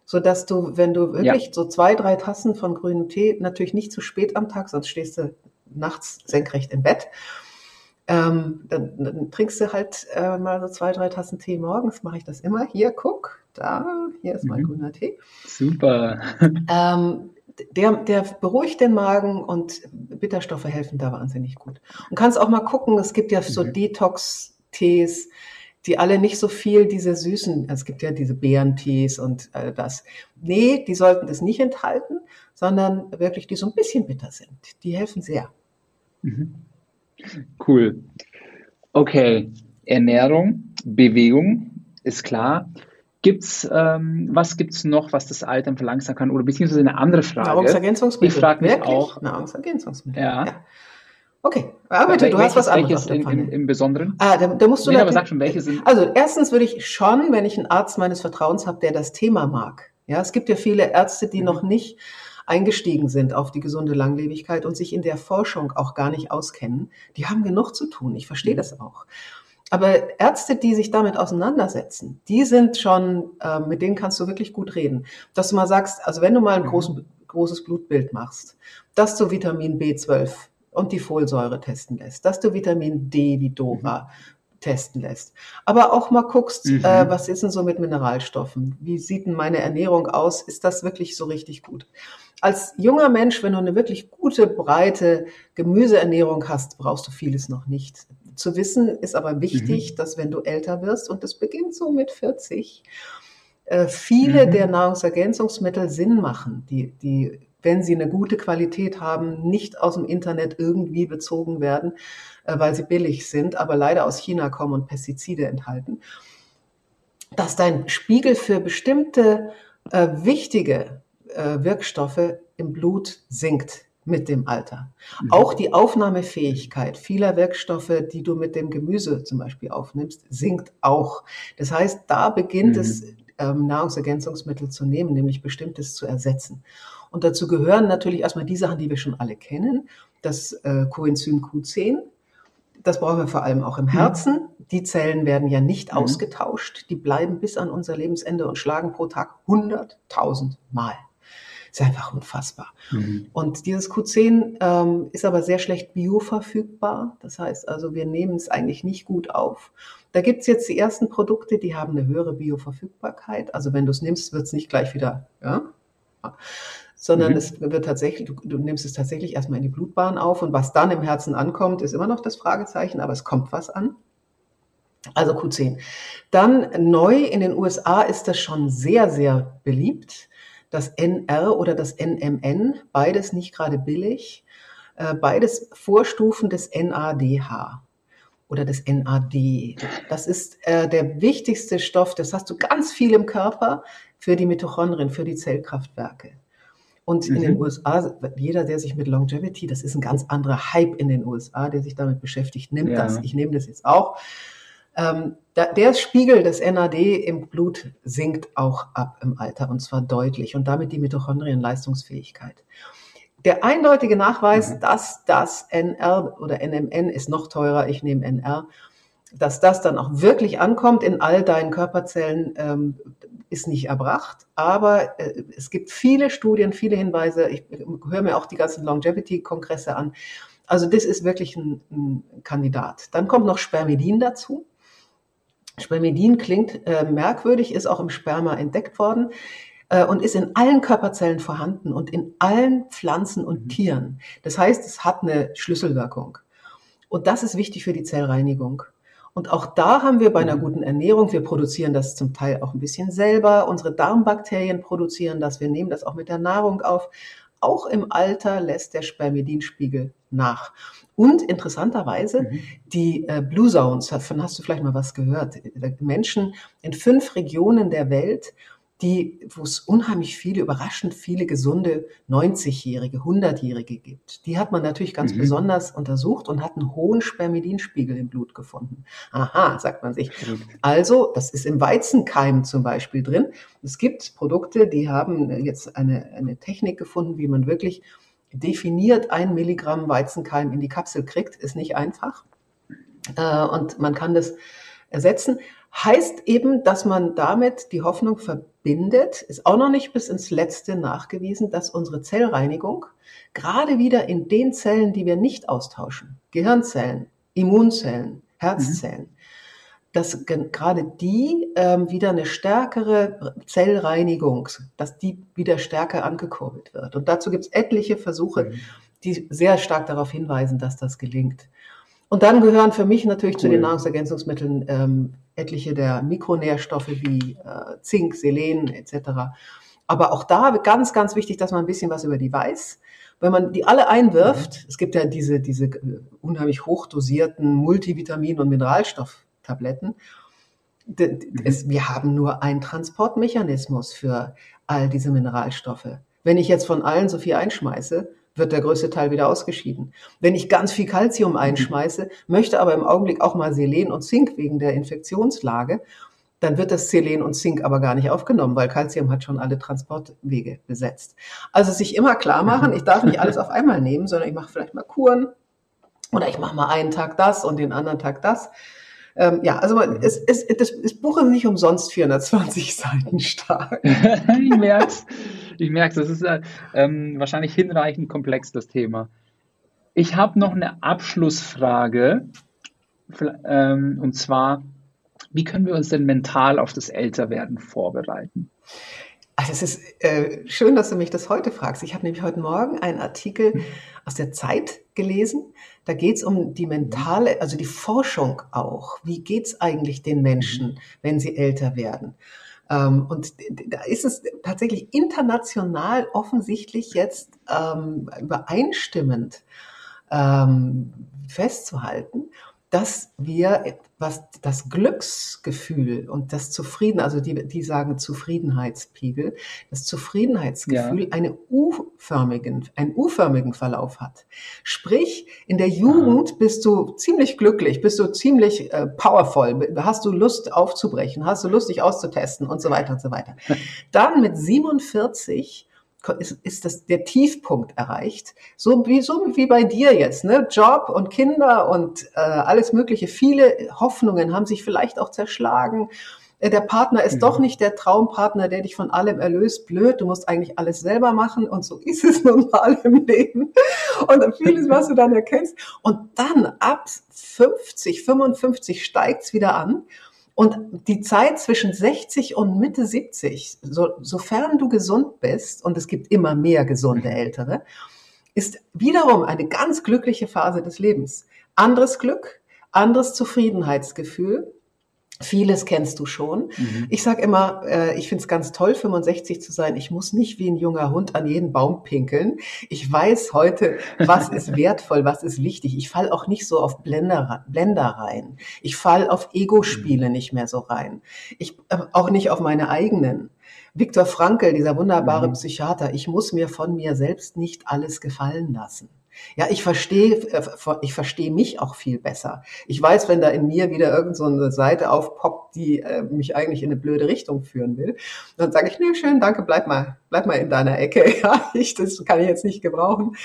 Speaker 1: sodass du, wenn du wirklich ja. so zwei, drei Tassen von grünem Tee, natürlich nicht zu spät am Tag, sonst stehst du nachts senkrecht im Bett, ähm, dann, dann, trinkst du halt äh, mal so zwei, drei Tassen Tee morgens, mache ich das immer. Hier, guck, da, hier ist mein mhm. grüner Tee.
Speaker 2: Super.
Speaker 1: Ähm, der, der beruhigt den Magen und Bitterstoffe helfen da wahnsinnig gut. Und kannst auch mal gucken, es gibt ja so mhm. Detox-Tees, die alle nicht so viel diese süßen, es gibt ja diese Beerentees und all das. Nee, die sollten das nicht enthalten, sondern wirklich die so ein bisschen bitter sind. Die helfen sehr.
Speaker 2: Mhm. Cool. Okay, Ernährung, Bewegung ist klar. Gibt's, ähm, was gibt's noch, was das Altern verlangsamen kann? Oder beziehungsweise eine andere Frage.
Speaker 1: Nahrungsergänzungsmittel.
Speaker 2: Ich frage mich
Speaker 1: Wirklich?
Speaker 2: auch.
Speaker 1: Nahrungsergänzungsmittel.
Speaker 2: Ja. ja.
Speaker 1: Okay, aber bitte, du hast was
Speaker 2: anderes in, in, im Besonderen?
Speaker 1: Ah, da, da musst du
Speaker 2: nee, aber sag schon, welche sind.
Speaker 1: Also erstens würde ich schon, wenn ich einen Arzt meines Vertrauens habe, der das Thema mag. Ja, es gibt ja viele Ärzte, die mhm. noch nicht eingestiegen sind auf die gesunde Langlebigkeit und sich in der Forschung auch gar nicht auskennen, die haben genug zu tun. Ich verstehe mhm. das auch. Aber Ärzte, die sich damit auseinandersetzen, die sind schon, äh, mit denen kannst du wirklich gut reden. Dass du mal sagst, also wenn du mal ein mhm. großen, großes Blutbild machst, dass du Vitamin B12 und die Folsäure testen lässt, dass du Vitamin D wie Dora mhm testen lässt. Aber auch mal guckst, mhm. äh, was ist denn so mit Mineralstoffen? Wie sieht denn meine Ernährung aus? Ist das wirklich so richtig gut? Als junger Mensch, wenn du eine wirklich gute, breite Gemüseernährung hast, brauchst du vieles noch nicht. Zu wissen ist aber wichtig, mhm. dass wenn du älter wirst, und das beginnt so mit 40, äh, viele mhm. der Nahrungsergänzungsmittel Sinn machen, die, die wenn sie eine gute Qualität haben, nicht aus dem Internet irgendwie bezogen werden, äh, weil sie billig sind, aber leider aus China kommen und Pestizide enthalten, dass dein Spiegel für bestimmte äh, wichtige äh, Wirkstoffe im Blut sinkt mit dem Alter. Mhm. Auch die Aufnahmefähigkeit vieler Wirkstoffe, die du mit dem Gemüse zum Beispiel aufnimmst, sinkt auch. Das heißt, da beginnt mhm. es, ähm, Nahrungsergänzungsmittel zu nehmen, nämlich bestimmtes zu ersetzen. Und dazu gehören natürlich erstmal die Sachen, die wir schon alle kennen, das äh, Coenzym Q10. Das brauchen wir vor allem auch im mhm. Herzen. Die Zellen werden ja nicht mhm. ausgetauscht. Die bleiben bis an unser Lebensende und schlagen pro Tag 100.000 Mal. Ist einfach unfassbar. Mhm. Und dieses Q10 ähm, ist aber sehr schlecht bioverfügbar. Das heißt also, wir nehmen es eigentlich nicht gut auf. Da gibt's jetzt die ersten Produkte, die haben eine höhere Bioverfügbarkeit. Also wenn du es nimmst, wird's nicht gleich wieder, ja, sondern mhm. es wird tatsächlich, du, du, nimmst es tatsächlich erstmal in die Blutbahn auf und was dann im Herzen ankommt, ist immer noch das Fragezeichen, aber es kommt was an. Also Q10. Dann neu in den USA ist das schon sehr, sehr beliebt. Das NR oder das NMN, beides nicht gerade billig, äh, beides Vorstufen des NADH oder des NAD. Das ist äh, der wichtigste Stoff, das hast du ganz viel im Körper für die Mitochondrien, für die Zellkraftwerke. Und in den mhm. USA, jeder, der sich mit Longevity, das ist ein ganz anderer Hype in den USA, der sich damit beschäftigt, nimmt ja. das. Ich nehme das jetzt auch. Ähm, da, der Spiegel des NAD im Blut sinkt auch ab im Alter und zwar deutlich und damit die Mitochondrienleistungsfähigkeit. Der eindeutige Nachweis, mhm. dass das NR oder NMN ist noch teurer, ich nehme NR, dass das dann auch wirklich ankommt in all deinen Körperzellen, ähm, ist nicht erbracht. Aber äh, es gibt viele Studien, viele Hinweise. Ich höre mir auch die ganzen Longevity-Kongresse an. Also das ist wirklich ein, ein, Kandidat. Dann kommt noch Spermidin dazu. Spermidin klingt äh, merkwürdig, ist auch im Sperma entdeckt worden äh, und ist in allen Körperzellen vorhanden und in allen Pflanzen und mhm. Tieren. Das heißt, es hat eine Schlüsselwirkung. Und das ist wichtig für die Zellreinigung. Und auch da haben wir bei einer mhm. guten Ernährung, wir produzieren das zum Teil auch ein bisschen selber, unsere Darmbakterien produzieren das, wir nehmen das auch mit der Nahrung auf. Auch im Alter lässt der Spermidinspiegel nach. Und interessanterweise mhm. die äh, Blue Zones, davon hast du vielleicht mal was gehört. Menschen in fünf Regionen der Welt, die, wo es unheimlich viele, überraschend viele gesunde 90-Jährige, 100-Jährige gibt. Die hat man natürlich ganz mhm. besonders untersucht und hat einen hohen Spermidinspiegel im Blut gefunden. Aha, sagt man sich. Also, das ist im Weizenkeim zum Beispiel drin. Es gibt Produkte, die haben jetzt eine, eine Technik gefunden, wie man wirklich definiert ein Milligramm Weizenkeim in die Kapsel kriegt. Ist nicht einfach. Äh, und man kann das ersetzen. Heißt eben, dass man damit die Hoffnung verbindet, ist auch noch nicht bis ins Letzte nachgewiesen, dass unsere Zellreinigung gerade wieder in den Zellen, die wir nicht austauschen, Gehirnzellen, Immunzellen, Herzzellen, mhm. dass gerade die ähm, wieder eine stärkere Zellreinigung, dass die wieder stärker angekurbelt wird. Und dazu gibt es etliche Versuche, mhm. die sehr stark darauf hinweisen, dass das gelingt. Und dann gehören für mich natürlich cool. zu den Nahrungsergänzungsmitteln ähm, etliche der Mikronährstoffe wie äh, Zink, Selen etc. Aber auch da ganz, ganz wichtig, dass man ein bisschen was über die weiß. Wenn man die alle einwirft, mhm. es gibt ja diese, diese äh, unheimlich hochdosierten Multivitamin- und Mineralstofftabletten, mhm. es, wir haben nur einen Transportmechanismus für all diese Mineralstoffe. Wenn ich jetzt von allen so viel einschmeiße, wird der größte Teil wieder ausgeschieden. Wenn ich ganz viel Kalzium mhm. einschmeiße, möchte aber im Augenblick auch mal Selen und Zink wegen der Infektionslage, dann wird das Selen und Zink aber gar nicht aufgenommen, weil Kalzium hat schon alle Transportwege besetzt. Also sich immer klar machen, ich darf nicht alles auf einmal nehmen, sondern ich mache vielleicht mal Kuren oder ich mache mal einen Tag das und den anderen Tag das. Ähm, ja, also man, es, es, das, das Buch ist nicht umsonst 420 Seiten stark.
Speaker 2: ich merk's. Ich merke das ist äh, ähm, wahrscheinlich hinreichend komplex, das Thema. Ich habe noch eine Abschlussfrage. Ähm, und zwar, wie können wir uns denn mental auf das Älterwerden vorbereiten?
Speaker 1: Also es ist äh, schön, dass du mich das heute fragst. Ich habe nämlich heute Morgen einen Artikel hm. aus der Zeit gelesen. Da geht es um die mentale, also die Forschung auch. Wie geht es eigentlich den Menschen, hm. wenn sie älter werden? Ähm, und da ist es tatsächlich international offensichtlich jetzt ähm, übereinstimmend ähm, festzuhalten dass wir, was das Glücksgefühl und das Zufrieden, also die, die sagen Zufriedenheitspegel, das Zufriedenheitsgefühl ja. eine U-förmigen, einen U-förmigen Verlauf hat. Sprich, in der Jugend Aha. bist du ziemlich glücklich, bist du ziemlich äh, powerful, hast du Lust aufzubrechen, hast du Lust dich auszutesten und so weiter und so weiter. Dann mit 47 ist, ist das der Tiefpunkt erreicht. So wie, so wie bei dir jetzt, ne? Job und Kinder und äh, alles Mögliche. Viele Hoffnungen haben sich vielleicht auch zerschlagen. Äh, der Partner ist mhm. doch nicht der Traumpartner, der dich von allem erlöst. Blöd, du musst eigentlich alles selber machen und so ist es nun mal im Leben. Und vieles, was du dann erkennst. Und dann ab 50, 55 steigt's wieder an. Und die Zeit zwischen 60 und Mitte 70, so, sofern du gesund bist, und es gibt immer mehr gesunde Ältere, ist wiederum eine ganz glückliche Phase des Lebens. Anderes Glück, anderes Zufriedenheitsgefühl, Vieles kennst du schon. Mhm. Ich sage immer, äh, ich finde es ganz toll, 65 zu sein. Ich muss nicht wie ein junger Hund an jeden Baum pinkeln. Ich weiß heute, was ist wertvoll, was ist wichtig. Ich fall auch nicht so auf Blender, Blender rein. Ich fall auf Ego-Spiele mhm. nicht mehr so rein. Ich äh, auch nicht auf meine eigenen. Viktor Frankl, dieser wunderbare mhm. Psychiater, ich muss mir von mir selbst nicht alles gefallen lassen. Ja, ich verstehe, äh, ich verstehe mich auch viel besser. Ich weiß, wenn da in mir wieder irgend so eine Seite aufpoppt, die äh, mich eigentlich in eine blöde Richtung führen will, dann sage ich, nee, schön, danke, bleib mal, bleib mal in deiner Ecke. Ja, ich, das kann ich jetzt nicht gebrauchen.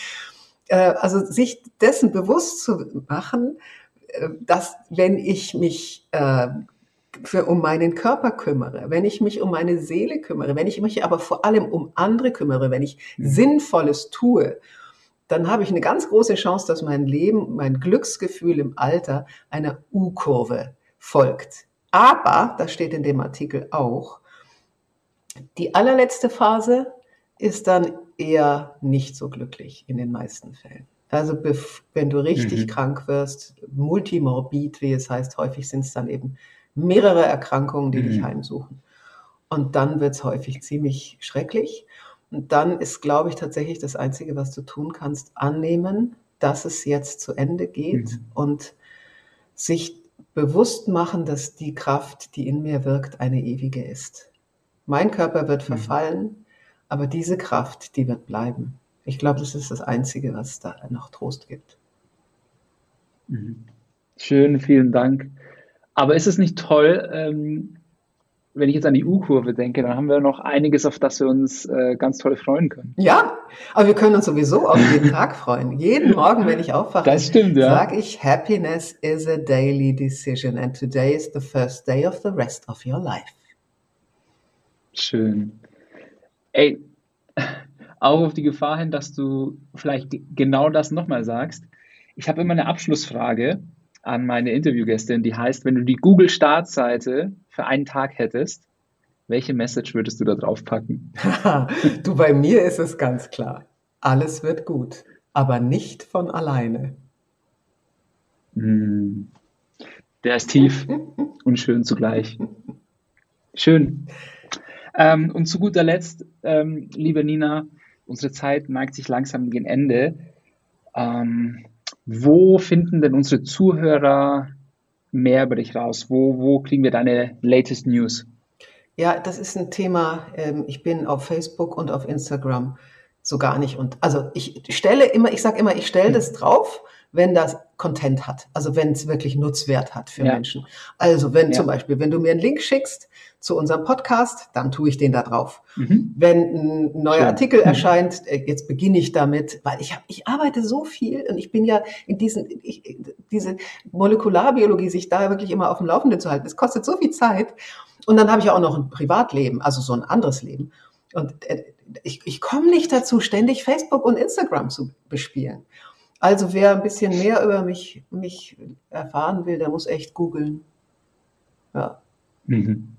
Speaker 1: Äh, also sich dessen bewusst zu machen, dass wenn ich mich äh, für, um meinen Körper kümmere, wenn ich mich um meine Seele kümmere, wenn ich mich aber vor allem um andere kümmere, wenn ich mhm. Sinnvolles tue dann habe ich eine ganz große Chance, dass mein Leben, mein Glücksgefühl im Alter einer U-Kurve folgt. Aber, das steht in dem Artikel auch, die allerletzte Phase ist dann eher nicht so glücklich in den meisten Fällen. Also wenn du richtig mhm. krank wirst, multimorbid, wie es heißt, häufig sind es dann eben mehrere Erkrankungen, die mhm. dich heimsuchen. Und dann wird es häufig ziemlich schrecklich. Und dann ist, glaube ich, tatsächlich das Einzige, was du tun kannst, annehmen, dass es jetzt zu Ende geht mhm. und sich bewusst machen, dass die Kraft, die in mir wirkt, eine ewige ist. Mein Körper wird mhm. verfallen, aber diese Kraft, die wird bleiben. Ich glaube, das ist das Einzige, was da noch Trost gibt.
Speaker 2: Mhm. Schön, vielen Dank. Aber ist es nicht toll, ähm, wenn ich jetzt an die U-Kurve denke, dann haben wir noch einiges, auf das wir uns äh, ganz toll freuen können.
Speaker 1: Ja, aber wir können uns sowieso auf jeden Tag freuen. Jeden Morgen, wenn ich aufwache,
Speaker 2: das stimmt, ja.
Speaker 1: sage ich, Happiness is a daily decision and today is the first day of the rest of your life.
Speaker 2: Schön. Ey, auch auf die Gefahr hin, dass du vielleicht genau das nochmal sagst. Ich habe immer eine Abschlussfrage an meine Interviewgästin, die heißt, wenn du die Google-Startseite für einen Tag hättest, welche Message würdest du da drauf packen?
Speaker 1: du, bei mir ist es ganz klar. Alles wird gut, aber nicht von alleine.
Speaker 2: Hm. Der ist tief und schön zugleich. Schön. Ähm, und zu guter Letzt, ähm, liebe Nina, unsere Zeit neigt sich langsam gegen Ende. Ähm, wo finden denn unsere Zuhörer mehr über dich raus? Wo, wo kriegen wir deine latest News?
Speaker 1: Ja, das ist ein Thema. Ähm, ich bin auf Facebook und auf Instagram so gar nicht. Und also ich stelle immer, ich sage immer, ich stelle hm. das drauf, wenn das Content hat, also wenn es wirklich Nutzwert hat für ja. Menschen. Also wenn ja. zum Beispiel, wenn du mir einen Link schickst zu unserem Podcast, dann tue ich den da drauf. Mhm. Wenn ein neuer Schön. Artikel mhm. erscheint, äh, jetzt beginne ich damit, weil ich habe, ich arbeite so viel und ich bin ja in diesen, ich, diese Molekularbiologie, sich da wirklich immer auf dem Laufenden zu halten, das kostet so viel Zeit. Und dann habe ich ja auch noch ein Privatleben, also so ein anderes Leben. Und äh, ich, ich komme nicht dazu, ständig Facebook und Instagram zu bespielen. Also wer ein bisschen mehr über mich, mich erfahren will, der muss echt googeln. Ja. Mhm.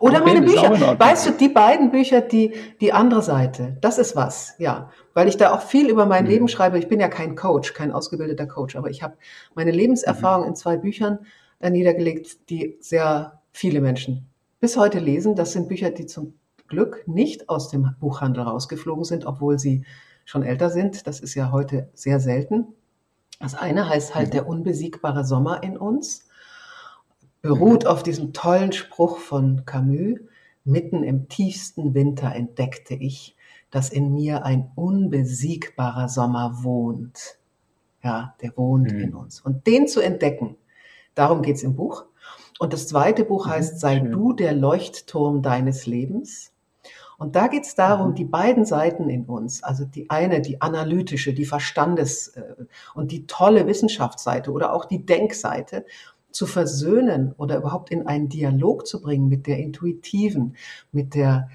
Speaker 1: Oder meine Bücher. Weißt du, die beiden Bücher, die, die andere Seite, das ist was, ja. Weil ich da auch viel über mein mhm. Leben schreibe. Ich bin ja kein Coach, kein ausgebildeter Coach, aber ich habe meine Lebenserfahrung mhm. in zwei Büchern äh, niedergelegt, die sehr viele Menschen bis heute lesen. Das sind Bücher, die zum Glück nicht aus dem Buchhandel rausgeflogen sind, obwohl sie schon älter sind. Das ist ja heute sehr selten. Das eine heißt halt mhm. der unbesiegbare Sommer in uns, beruht mhm. auf diesem tollen Spruch von Camus. Mitten im tiefsten Winter entdeckte ich, dass in mir ein unbesiegbarer Sommer wohnt. Ja, der wohnt mhm. in uns. Und den zu entdecken, darum geht's im Buch. Und das zweite Buch mhm, heißt, sei Schön. du der Leuchtturm deines Lebens. Und da geht es darum, mhm. die beiden Seiten in uns, also die eine, die analytische, die Verstandes- äh, und die tolle Wissenschaftsseite oder auch die Denkseite, zu versöhnen oder überhaupt in einen Dialog zu bringen mit der intuitiven, mit der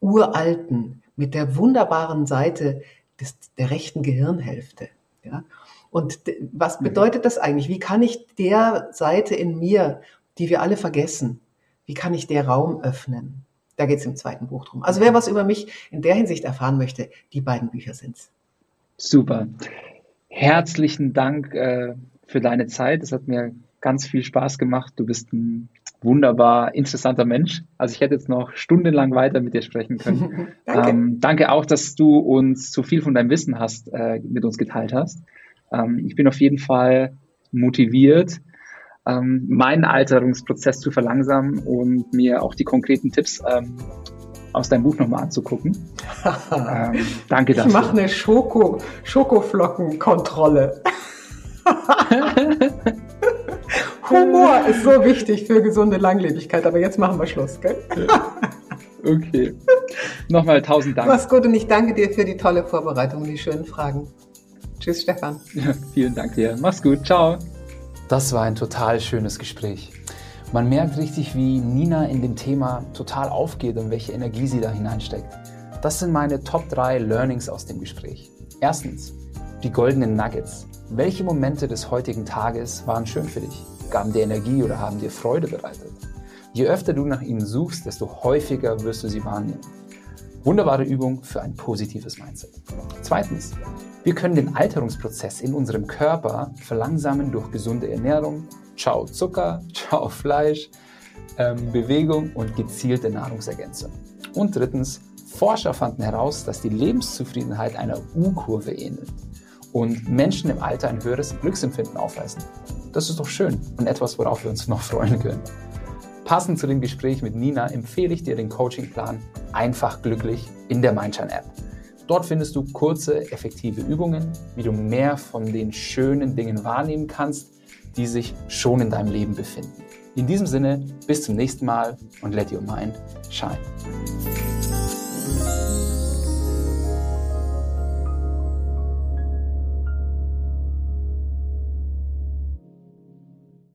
Speaker 1: uralten, mit der wunderbaren Seite des, der rechten Gehirnhälfte. Ja? Und was mhm. bedeutet das eigentlich? Wie kann ich der Seite in mir, die wir alle vergessen, wie kann ich der Raum öffnen? Da geht es im zweiten Buch drum. Also wer was über mich in der Hinsicht erfahren möchte, die beiden Bücher sind's.
Speaker 2: Super. Herzlichen Dank äh, für deine Zeit. Es hat mir ganz viel Spaß gemacht. Du bist ein wunderbar interessanter Mensch. Also ich hätte jetzt noch stundenlang weiter mit dir sprechen können. danke. Ähm, danke auch, dass du uns so viel von deinem Wissen hast, äh, mit uns geteilt hast. Ähm, ich bin auf jeden Fall motiviert, ähm, meinen Alterungsprozess zu verlangsamen und mir auch die konkreten Tipps ähm, aus deinem Buch nochmal anzugucken.
Speaker 1: ähm, danke dafür. Ich mache eine Schoko, Schokoflockenkontrolle. Humor ist so wichtig für gesunde Langlebigkeit, aber jetzt machen wir Schluss, gell?
Speaker 2: okay. Nochmal tausend Dank.
Speaker 1: Mach's gut und ich danke dir für die tolle Vorbereitung und die schönen Fragen. Tschüss, Stefan.
Speaker 2: Ja, vielen Dank dir. Mach's gut. Ciao. Das war ein total schönes Gespräch. Man merkt richtig, wie Nina in dem Thema total aufgeht und welche Energie sie da hineinsteckt. Das sind meine Top 3 Learnings aus dem Gespräch. Erstens, die goldenen Nuggets. Welche Momente des heutigen Tages waren schön für dich? Gaben dir Energie oder haben dir Freude bereitet? Je öfter du nach ihnen suchst, desto häufiger wirst du sie wahrnehmen. Wunderbare Übung für ein positives Mindset. Zweitens, wir können den Alterungsprozess in unserem Körper verlangsamen durch gesunde Ernährung, ciao Zucker, ciao Fleisch, ähm, Bewegung und gezielte Nahrungsergänzung. Und drittens, Forscher fanden heraus, dass die Lebenszufriedenheit einer U-Kurve ähnelt und Menschen im Alter ein höheres Glücksempfinden aufweisen. Das ist doch schön und etwas, worauf wir uns noch freuen können. Passend zu dem Gespräch mit Nina empfehle ich dir den Coachingplan Einfach glücklich in der Mindshine App. Dort findest du kurze, effektive Übungen, wie du mehr von den schönen Dingen wahrnehmen kannst, die sich schon in deinem Leben befinden. In diesem Sinne, bis zum nächsten Mal und let your mind shine.